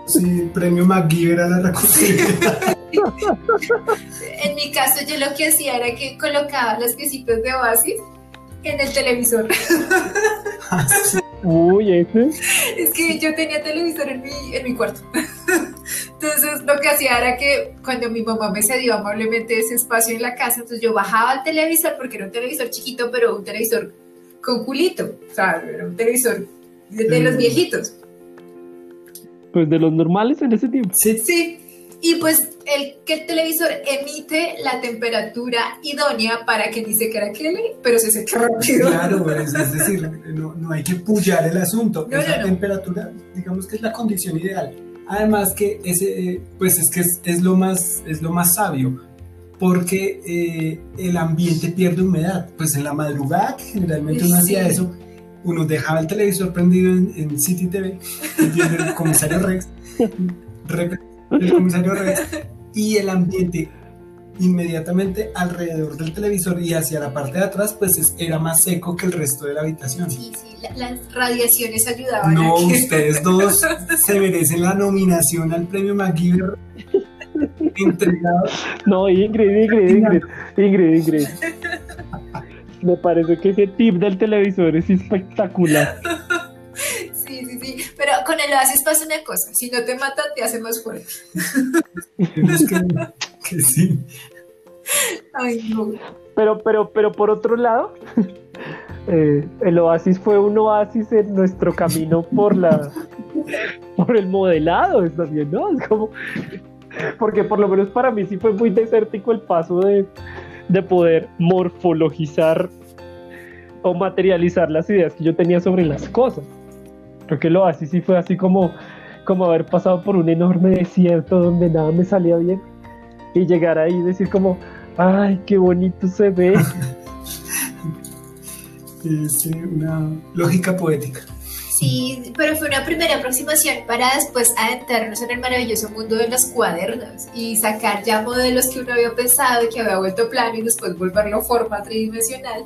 sí, premio MacGyver a la recogida. en mi caso, yo lo que hacía era que colocaba los piecitos de Oasis en el televisor. Ah, Uy, ese. Es que yo tenía televisor en mi, en mi cuarto. Entonces lo que hacía era que cuando mi mamá me cedió amablemente ese espacio en la casa, entonces yo bajaba el televisor porque era un televisor chiquito, pero un televisor con culito. O sea, era un televisor de, los mm. viejitos. Pues de los normales en ese tiempo. Sí. Sí. Y pues el que el televisor emite la temperatura idónea para que dice que era Kelly, pero se seca rápido. Claro, es, decir, no, no, hay que pullar el asunto. Esa temperatura, digamos que es la condición ideal. Además que ese, pues es que es, lo, más, es lo más sabio, porque eh, el ambiente pierde humedad. Pues en la madrugada, que generalmente uno hacía eso, uno dejaba el televisor prendido en, City TV, el comisario Rex, el comisario Rex, y el ambiente inmediatamente alrededor del televisor y hacia la parte de atrás, pues era más seco que el resto de la habitación. Sí, sí, las radiaciones ayudaban. No, ustedes dos se merecen la nominación al premio MacGyver entregado. No, Ingrid, Ingrid, Ingrid, Ingrid, Ingrid. Me parece que ese tip del televisor es espectacular. Sí, sí, sí. Pero con el oasis pasa una cosa: si no te matan, te hace más fuerte. Que, sí. Ay, no. Pero, pero, pero por otro lado, eh, el oasis fue un oasis en nuestro camino por la por el modelado, es también, ¿no? Es como porque por lo menos para mí sí fue muy desértico el paso de, de poder morfologizar o materializar las ideas que yo tenía sobre las cosas. Creo que lo así sí fue así como, como haber pasado por un enorme desierto donde nada me salía bien y llegar ahí y decir como, ay, qué bonito se ve. es una lógica poética. Sí, pero fue una primera aproximación para después adentrarnos en el maravilloso mundo de los cuadernos y sacar ya modelos que uno había pensado y que había vuelto plano y después volverlo forma tridimensional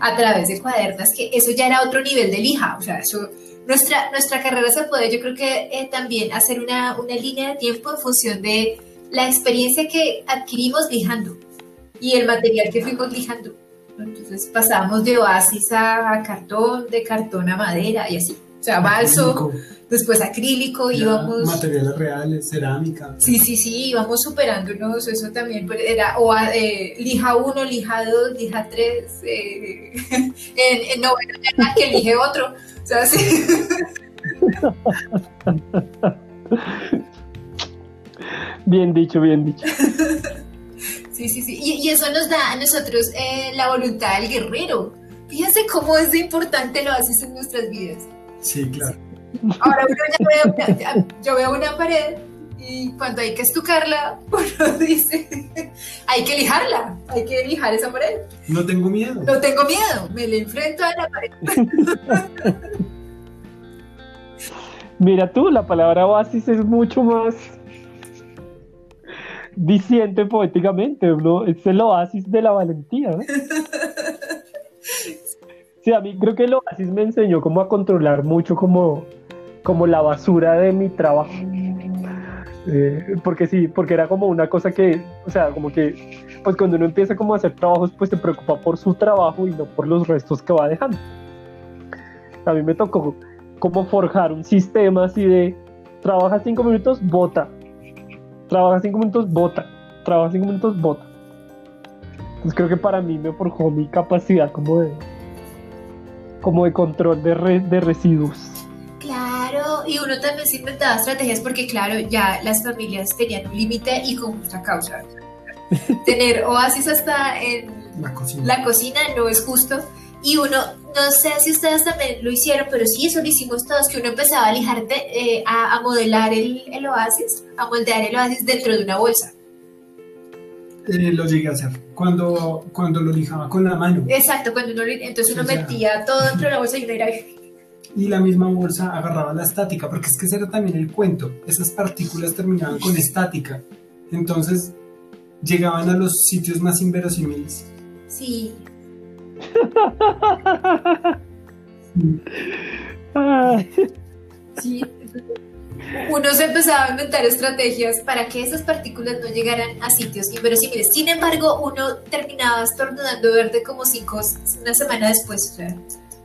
a través de cuadernas, que eso ya era otro nivel de lija, o sea, eso, nuestra, nuestra carrera se puede, yo creo que eh, también hacer una, una línea de tiempo en función de la experiencia que adquirimos lijando y el material que fuimos lijando. Entonces pasábamos de oasis a cartón, de cartón a madera y así. O sea, balso, después acrílico, íbamos... Materiales reales, cerámica. Sí, sí, sí, íbamos superándonos, eso también era o, eh, lija 1, lija 2, lija 3, eh, en, en noveno ya que elige otro. O sea, sí. bien dicho, bien dicho. Sí, sí, sí. Y, eso nos da a nosotros eh, la voluntad del guerrero. Fíjense cómo es de importante lo haces en nuestras vidas. Sí, claro. Ahora uno ya ve una, yo veo una pared y cuando hay que estucarla, uno dice, hay que lijarla, hay que lijar esa pared. No tengo miedo. No tengo miedo, me le enfrento a la pared. Mira tú, la palabra oasis es mucho más diciente poéticamente, es el oasis de la valentía. ¿no? Sí, a mí creo que el oasis me enseñó como a controlar mucho como, como la basura de mi trabajo. Eh, porque sí, porque era como una cosa que, o sea, como que, pues cuando uno empieza como a hacer trabajos, pues se preocupa por su trabajo y no por los restos que va dejando. A mí me tocó como forjar un sistema así de, trabaja cinco minutos, bota, trabaja cinco minutos, bota, trabaja cinco minutos, bota. Entonces creo que para mí me forjó mi capacidad como de, como de control de, de residuos. Claro, y uno también se inventaba estrategias porque claro, ya las familias tenían un límite y con justa causa. Tener oasis hasta en la cocina. la cocina no es justo. Y uno, no sé si ustedes también lo hicieron, pero sí, eso lo hicimos todos, que uno empezaba a lijarte, eh, a, modelar el, el, oasis, a moldear el oasis dentro de una bolsa. Eh, lo llegué a hacer cuando, cuando lo lijaba con la mano. Exacto, cuando uno, entonces uno metía todo dentro de la bolsa y uno era... Y la misma bolsa agarraba la estática, porque es que ese era también el cuento. Esas partículas terminaban con estática. Entonces llegaban a los sitios más inverosímiles. Sí, Uno se empezaba a inventar estrategias para que esas partículas no llegaran a sitios inverosímiles. Sin embargo, uno terminaba estornudando verde como cinco, una semana después.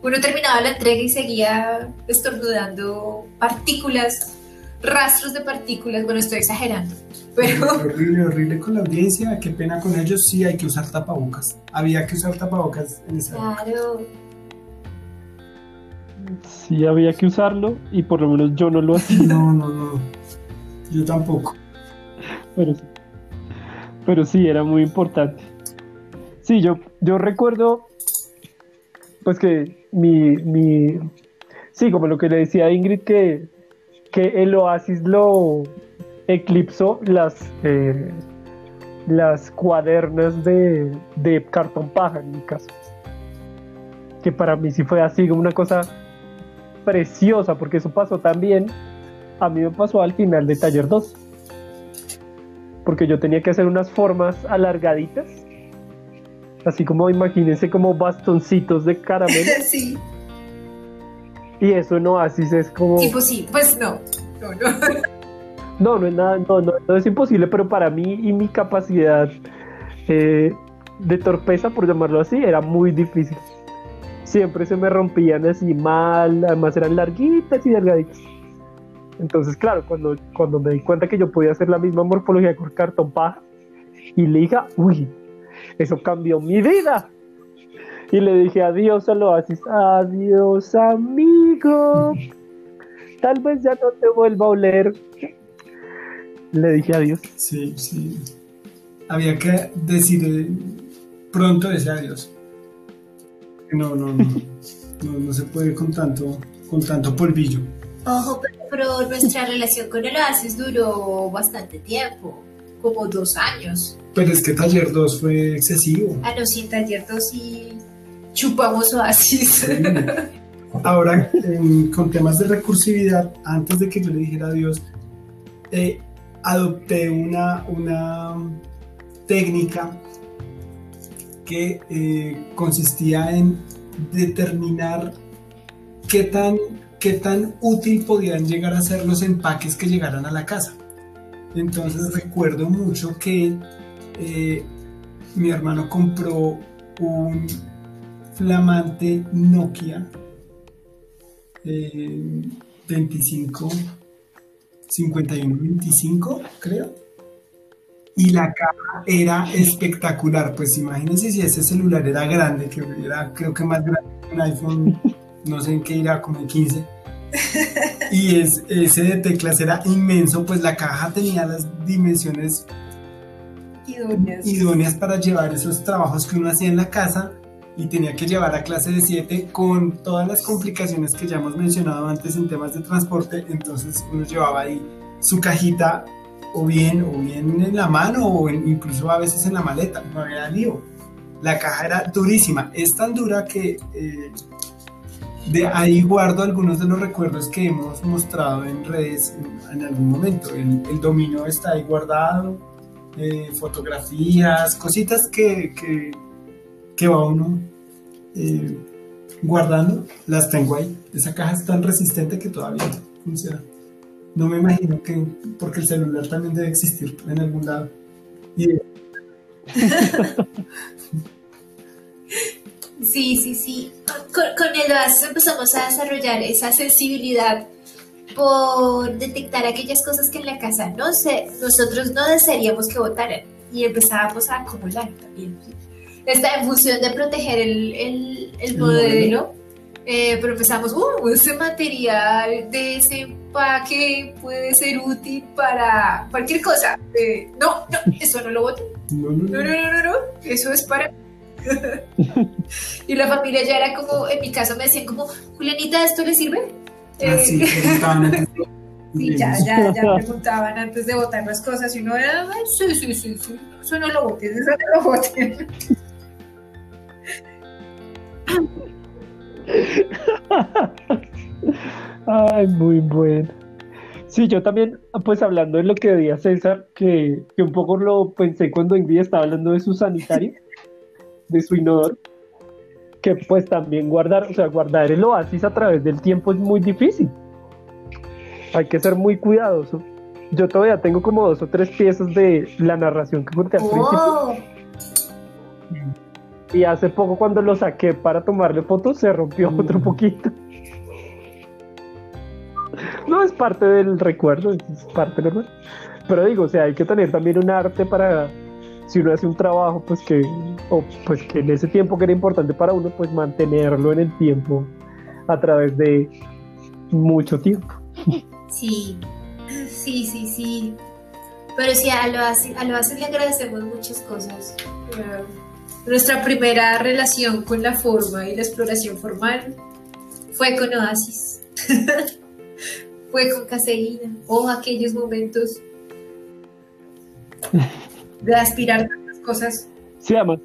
uno terminaba la entrega y seguía estornudando partículas, rastros de partículas. Bueno, estoy exagerando. Pero... Horrible, horrible con la audiencia, qué pena con ellos, sí hay que usar tapabocas. Había que usar tapabocas en esa Claro. Sí, había que usarlo y por lo menos yo no lo hacía. No, no, no. Yo tampoco. Pero, pero sí, era muy importante. Sí, yo, yo recuerdo, pues que mi, mi, sí, como lo que le decía a Ingrid, que, que el oasis lo, eclipsó las, eh, las cuadernas de, de, cartón paja en mi caso. Que para mí sí fue así una cosa preciosa, porque eso pasó también, a mí me pasó al final de taller 2. Porque yo tenía que hacer unas formas alargaditas, así como imagínense como bastoncitos de caramelo. Sí. Y eso no, así es como... Sí, pues sí, pues no. No, no. No, no es nada, no, no, es imposible, pero para mí y mi capacidad eh, de torpeza, por llamarlo así, era muy difícil. Siempre se me rompían así mal, además eran larguitas y delgaditas. Entonces, claro, cuando, cuando me di cuenta que yo podía hacer la misma morfología con cartón paja y dije, uy, eso cambió mi vida. Y le dije adiós al oasis, adiós amigo. Tal vez ya no te vuelva a oler, le dije adiós. Sí, sí. Había que decir pronto ese adiós. No, no, no. no, se puede con tanto con tanto polvillo. Ojo, pero, nuestra relación con el Oasis duró bastante tiempo, como dos años. Pero es que Taller 2 fue excesivo. Ah, no, sí, Taller 2 sí chupamos Oasis. Ahora, con temas de recursividad, antes de que yo le dijera adiós, eh, adopté una, una técnica que eh, consistía en determinar qué tan, qué tan útil podían llegar a ser los empaques que llegaran a la casa. Entonces recuerdo mucho que eh, mi hermano compró un flamante Nokia 25, 51, 25, creo. Y la caja era espectacular. Pues imagínense si ese celular era grande, que era creo que más grande que un iPhone, no sé en qué irá, como el 15. Y es, ese de teclas era inmenso, pues la caja tenía las dimensiones idóneas. idóneas para llevar esos trabajos que uno hacía en la casa y tenía que llevar a clase de 7 con todas las complicaciones que ya hemos mencionado antes en temas de transporte, entonces uno llevaba ahí su cajita o bien, o bien en la mano o incluso a veces en la maleta, no había lío. La caja era durísima, es tan dura que eh, de ahí guardo algunos de los recuerdos que hemos mostrado en redes en, algún momento. El, el, dominio está ahí guardado, eh, fotografías, cositas que, que que va uno eh, guardando, las tengo ahí. Esa caja es tan resistente que todavía funciona. No me imagino que, porque el celular también debe existir en algún lado. Sí, sí, sí. Con, con el OAS empezamos a desarrollar esa sensibilidad por detectar aquellas cosas que en la casa no sé, nosotros no desearíamos que votaran y empezábamos a acumular también está en función de proteger el, el, modelo. Eh, pero empezamos, uh, ese material de ese empaque puede ser útil para cualquier cosa. Eh, no, no, eso no lo voto. No, no, no, no, eso es para... y la familia ya era como, en mi caso me decían como, Julianita, ¿esto le sirve? Ah, sí, sí, ya, ya, ya preguntaban antes de votar las cosas y uno era, sí, sí, sí, sí, eso no lo voten, eso no lo voten. Ay, muy bueno. Sí, yo también, pues hablando de lo que decía César, que, un poco lo pensé cuando Ingrid estaba hablando de su sanitario, de su inodoro, que pues también guardar, o sea, guardar el oasis a través del tiempo es muy difícil. Hay que ser muy cuidadoso. Yo todavía tengo como dos o tres piezas de la narración que conté al principio y hace poco cuando lo saqué para tomarle fotos se rompió mm. otro poquito. No es parte del recuerdo, es parte recuerdo. Pero digo, o sea, hay que tener también un arte para, si uno hace un trabajo, pues que, o pues que en ese tiempo que era importante para uno, pues mantenerlo en el tiempo a través de mucho tiempo. Sí, sí, sí, sí. Pero sí, a lo hace, a lo hace le agradecemos muchas cosas. Nuestra primera relación con la forma y la exploración formal fue con Oasis. fue con caseína. O aquellos momentos de aspirar tantas cosas. Sí, ama.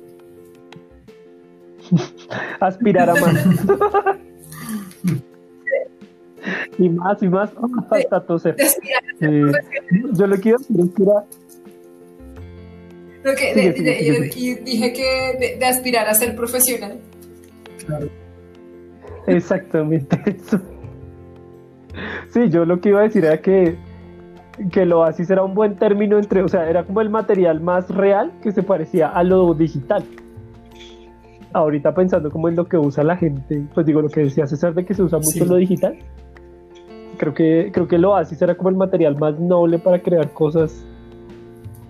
Aspirar a más. y más y más hasta toser. Eh, yo lo quiero decir y dije que de, aspirar a ser profesional. Exactamente eso. Sí, yo lo que iba a decir era que, que lo así era un buen término entre, o sea, era como el material más real que se parecía a lo digital. Ahorita pensando como en lo que usa la gente, pues digo lo que decía César de que se usa mucho lo digital. Creo que, creo que lo así era como el material más noble para crear cosas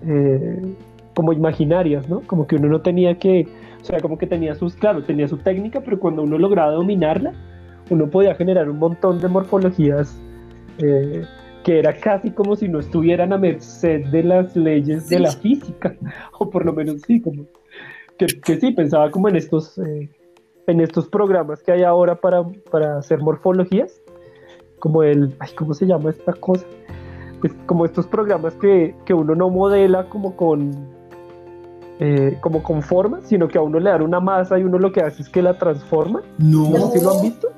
eh, como imaginarias, ¿no? Como que uno no tenía que, o sea, como que tenía sus, claro, tenía su técnica, pero cuando uno lograba dominarla, uno podía generar un montón de morfologías eh, que era casi como si no estuvieran a merced de las leyes de la física, o por lo menos sí, como que, sí, pensaba como en estos, eh, en estos programas que hay ahora para, para hacer morfologías, como el, ay, ¿cómo se llama esta cosa? Es como estos programas que, que uno no modela como con, eh, como con forma, sino que a uno le dan una masa y uno lo que hace es que la transforma. No. ¿No sé si lo han visto?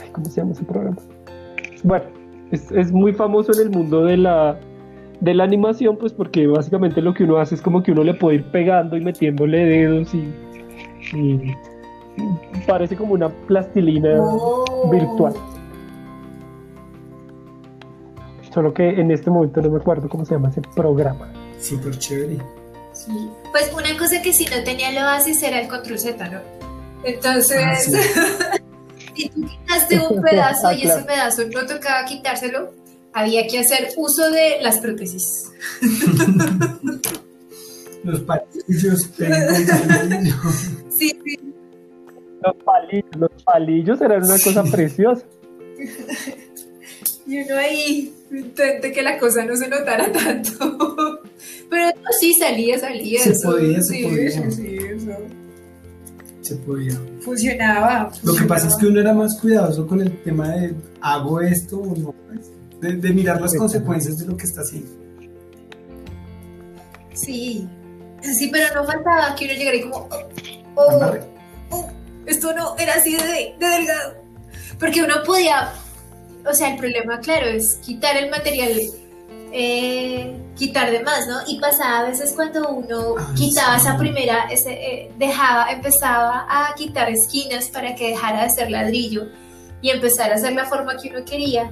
Ay, ¿Cómo se llama ese programa? Bueno, es, es muy famoso en el mundo de la, de la animación, pues porque básicamente lo que uno hace es como que uno le puede ir pegando y metiéndole dedos y, y parece como una plastilina virtual. Solo que en este momento no me acuerdo cómo se llama ese programa. Súper chévere. Sí. Pues una cosa que si no tenía el Oasis era el control Z, ¿no? Entonces, Ah, sí. si tú quitaste un pedazo Ah, y claro. ese pedazo no tocaba quitárselo, había que hacer uso de las prótesis. Los palillos. Sí, sí. Los palillos, los palillos eran una cosa preciosa. Y uno ahí intente que la cosa no se notara tanto. Sí, salía, salía. Se eso. podía, se sí, podía. Sí, sí, eso. Se podía. Funcionaba. Lo que pasa es que uno era más cuidadoso con el tema de hago esto o no. De, de mirar las Sí. consecuencias de lo que está haciendo. Sí. Sí, pero no faltaba que uno llegara y como. oh, oh, oh, esto no era así de, de delgado. Porque uno podía. O sea, el problema, claro, es quitar el material. Eh, quitar de más, ¿no? Y pasaba a veces cuando uno Ay, quitaba sí. esa primera, ese, eh, dejaba, empezaba a quitar esquinas para que dejara de ser ladrillo y empezar a hacer la forma que uno quería.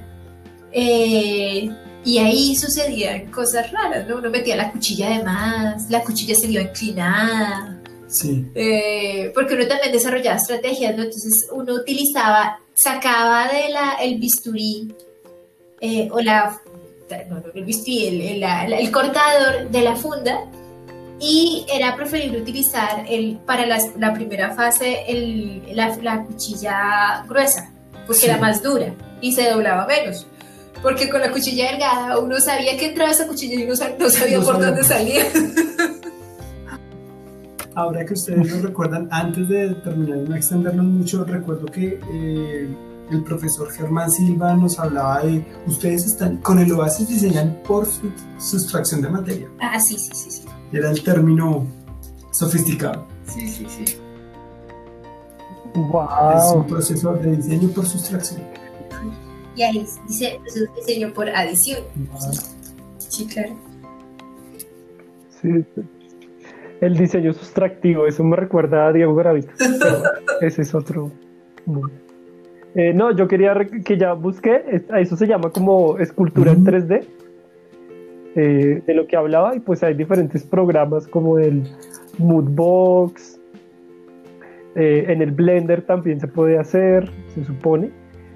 Eh, y ahí sucedían cosas raras, ¿no? Uno metía la cuchilla de más, la cuchilla se iba inclinada, Sí. eh, porque uno también desarrollaba estrategias, ¿no? Entonces uno utilizaba, sacaba de la, el bisturí eh, o la, el el, el- la- la- el cortador de la funda y era preferible utilizar el, para las- la primera fase el, la, la cuchilla gruesa, porque Sí. era más dura y se doblaba menos. Porque con la cuchilla delgada uno sabía que entraba esa cuchilla y uno no sabía No por sabía. dónde salía. Ahora que ustedes lo recuerdan, antes de terminar y no extendernos mucho, recuerdo que eh, el profesor Germán Silva nos hablaba de ustedes están con el oasis diseñan por su- sustracción de materia. Ah, sí, sí, sí, sí. Era el término sofisticado. Sí, sí, sí. Es un ¡Wow! proceso de diseño por sustracción. Y ahí dice, es diseño por adición. Sí, claro. Sí, sí. El diseño sustractivo, eso me recuerda a Diego Gravito. pero ese es otro. mundo. Eh, no, yo quería que ya busqué, es- eso se llama como escultura en Ujú. 3D, eh, de lo que hablaba, y pues hay diferentes programas como el Moodbox, eh, en el Blender también se puede hacer, se supone,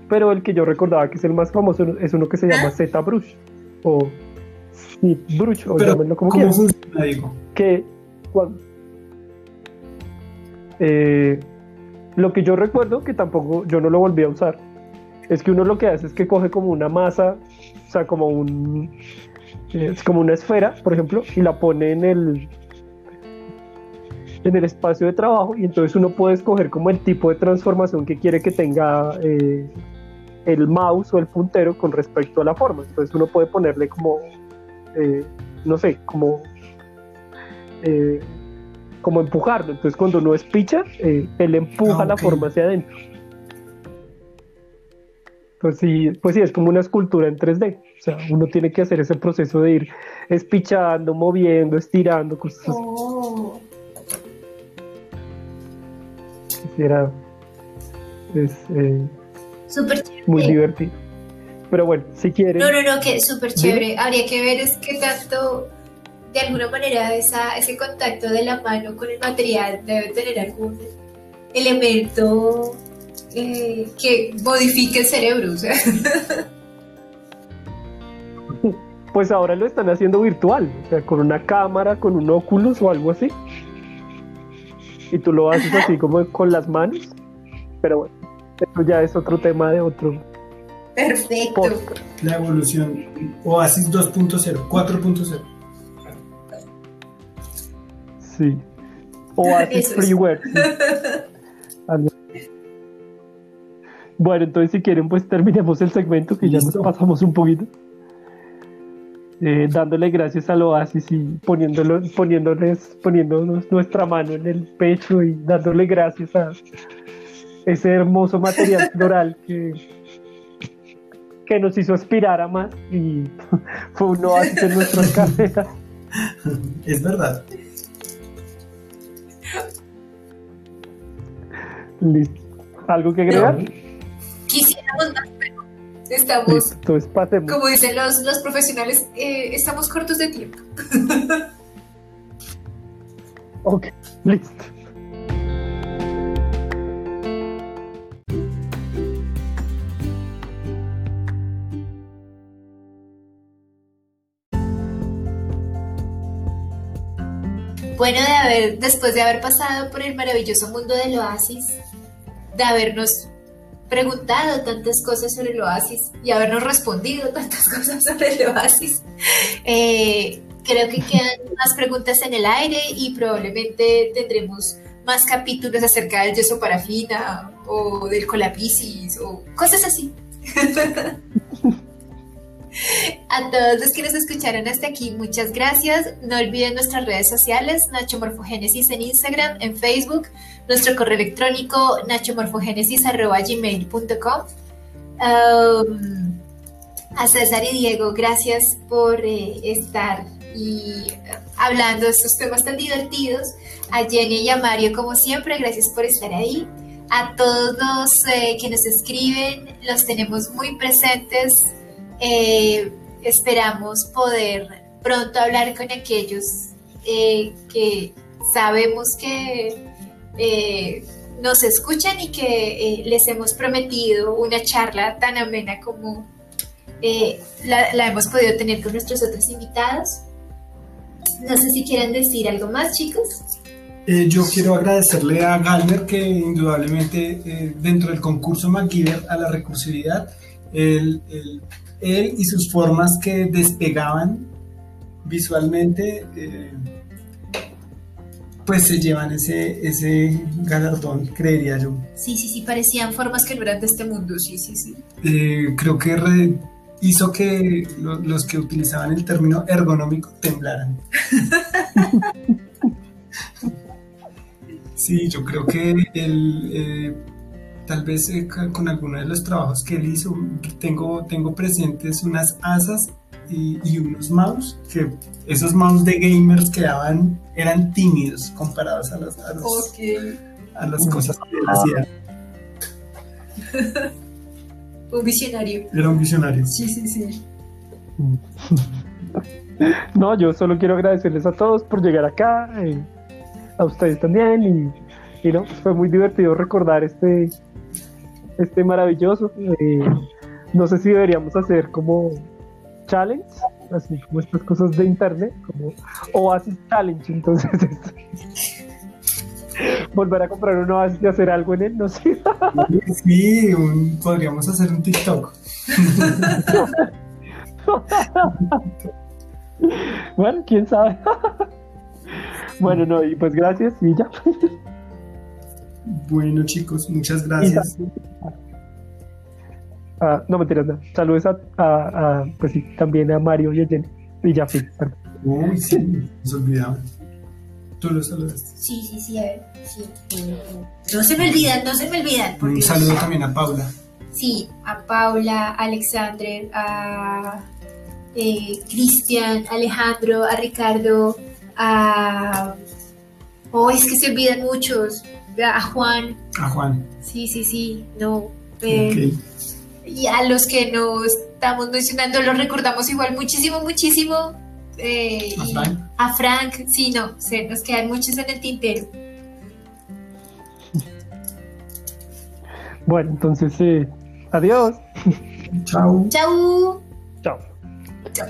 pero el que yo recordaba que es el más famoso es uno que se llama ZBrush, o ZBrush, o Pero, llámenlo como ¿cómo quieran. funciona, que eh, lo que yo recuerdo que tampoco yo no lo volví a usar es que uno lo que hace es que coge como una masa o sea como un es como una esfera por ejemplo y la pone en el en el espacio de trabajo y entonces uno puede escoger como el tipo de transformación que quiere que tenga eh, el mouse o el puntero con respecto a la forma. Entonces uno puede ponerle como eh, no sé como eh, como empujarlo. Entonces, cuando uno es pitcher, eh, él empuja Ah, la forma hacia adentro. Entonces, sí, pues sí, es como una escultura en 3D. O sea, uno tiene que hacer ese proceso de ir espichando, moviendo, estirando, cosas así. Oh. Era, es eh, Súper chévere. muy divertido. Pero bueno, si quieren, No, no, no, que súper chévere. Habría que ver es que tanto, de alguna manera, esa, ese contacto de la mano con el material debe tener algún elemento eh, que modifique el cerebro. O sea. pues ahora lo están haciendo virtual, o sea, con una cámara, con un Oculus o algo así. Y tú lo haces así como con las manos. Pero bueno, eso ya es otro tema de otro Perfecto. podcast. La evolución Oasis 2.0, 4.0. Sí. O freeware. sí. Bueno, entonces si quieren, pues terminemos el segmento que ya nos pasamos un poquito. Eh, dándole gracias al oasis y poniéndolo, poniéndoles, poniéndonos nuestra mano en el pecho y dándole gracias a ese hermoso material floral que, que nos hizo aspirar a más y fue un oasis en nuestras carreras. Es verdad. Listo. ¿Algo que agregar? Quisiéramos más, pero estamos, pasemos. como dicen los, los profesionales, eh, estamos cortos de tiempo. Ok, listo. Bueno, de haber, después de haber pasado por el maravilloso mundo del oasis, de habernos preguntado tantas cosas sobre el oasis y habernos respondido tantas cosas sobre el oasis, eh, creo que quedan más preguntas en el aire y probablemente tendremos más capítulos acerca del yeso parafina o del colapisis o cosas así. A todos los que nos escucharon hasta aquí, muchas gracias. No olviden nuestras redes sociales, Nacho Morfogénesis en Instagram, en Facebook, nuestro correo electrónico nachomorfogenesis.gmail.com um, A César y Diego, gracias por eh, estar y eh, hablando de estos temas tan divertidos. A Jenny y a Mario, como siempre, gracias por estar ahí. A todos los eh, que nos escriben, los tenemos muy presentes. Eh, esperamos poder pronto hablar con aquellos eh, que sabemos que eh, nos escuchan y que les hemos prometido una charla tan amena como la, hemos podido tener con nuestros otros invitados. No sé si quieren decir algo más, chicos. Yo quiero agradecerle a Galmer que indudablemente dentro del concurso MacGyver a la recursividad, él- él y sus formas que despegaban visualmente, eh, pues se llevan ese, ese galardón, creería yo. Sí, sí, sí, parecían formas que no eran de este mundo, sí, sí, sí. Eh, creo que re- hizo que lo- los que utilizaban el término ergonómico temblaran. Sí, yo creo que él, eh, tal vez eh, con alguno de los trabajos que él hizo, tengo, tengo presentes unas asas y, y unos mouse, que esos mouse de gamers quedaban, eran tímidos comparados a, los- a, los- a las cosas que él hacía. Un visionario. Era un visionario. Sí, sí, sí. No, yo solo quiero agradecerles a todos por llegar acá, eh, a ustedes también, y, y no, fue muy divertido recordar este, este maravilloso. eh, no sé si deberíamos hacer como challenge, así como estas cosas de internet, como Oasis Challenge, entonces este, volver a comprar un Oasis y hacer algo en él, no sé. Sí, un- podríamos hacer un TikTok. bueno, quién sabe. bueno, no, y pues gracias y ya. Bueno, chicos, muchas gracias. Ah, no mentiras, no. Saludos a, a- a, pues sí, también a Mario y a Jenny. Y ya fui. Uy, sí, nos olvidaba. Tú lo saludaste. Sí, sí, sí, a ver, sí. No se me olvidan, no se me olvidan. Un saludo también a Paula. Sí, a Paula, a Alexander, a eh, Cristian, a Alejandro, a Ricardo, a... Oh, es que se olvidan muchos. A Juan, A Juan. sí, sí, sí, no. eh, Ok. Y a los que no estamos mencionando, los recordamos igual muchísimo, muchísimo. eh, A Frank. a Frank, sí, no, se nos quedan muchos en el tintero. Bueno, entonces, eh, adiós. Chao. Chau. Chao. Chau.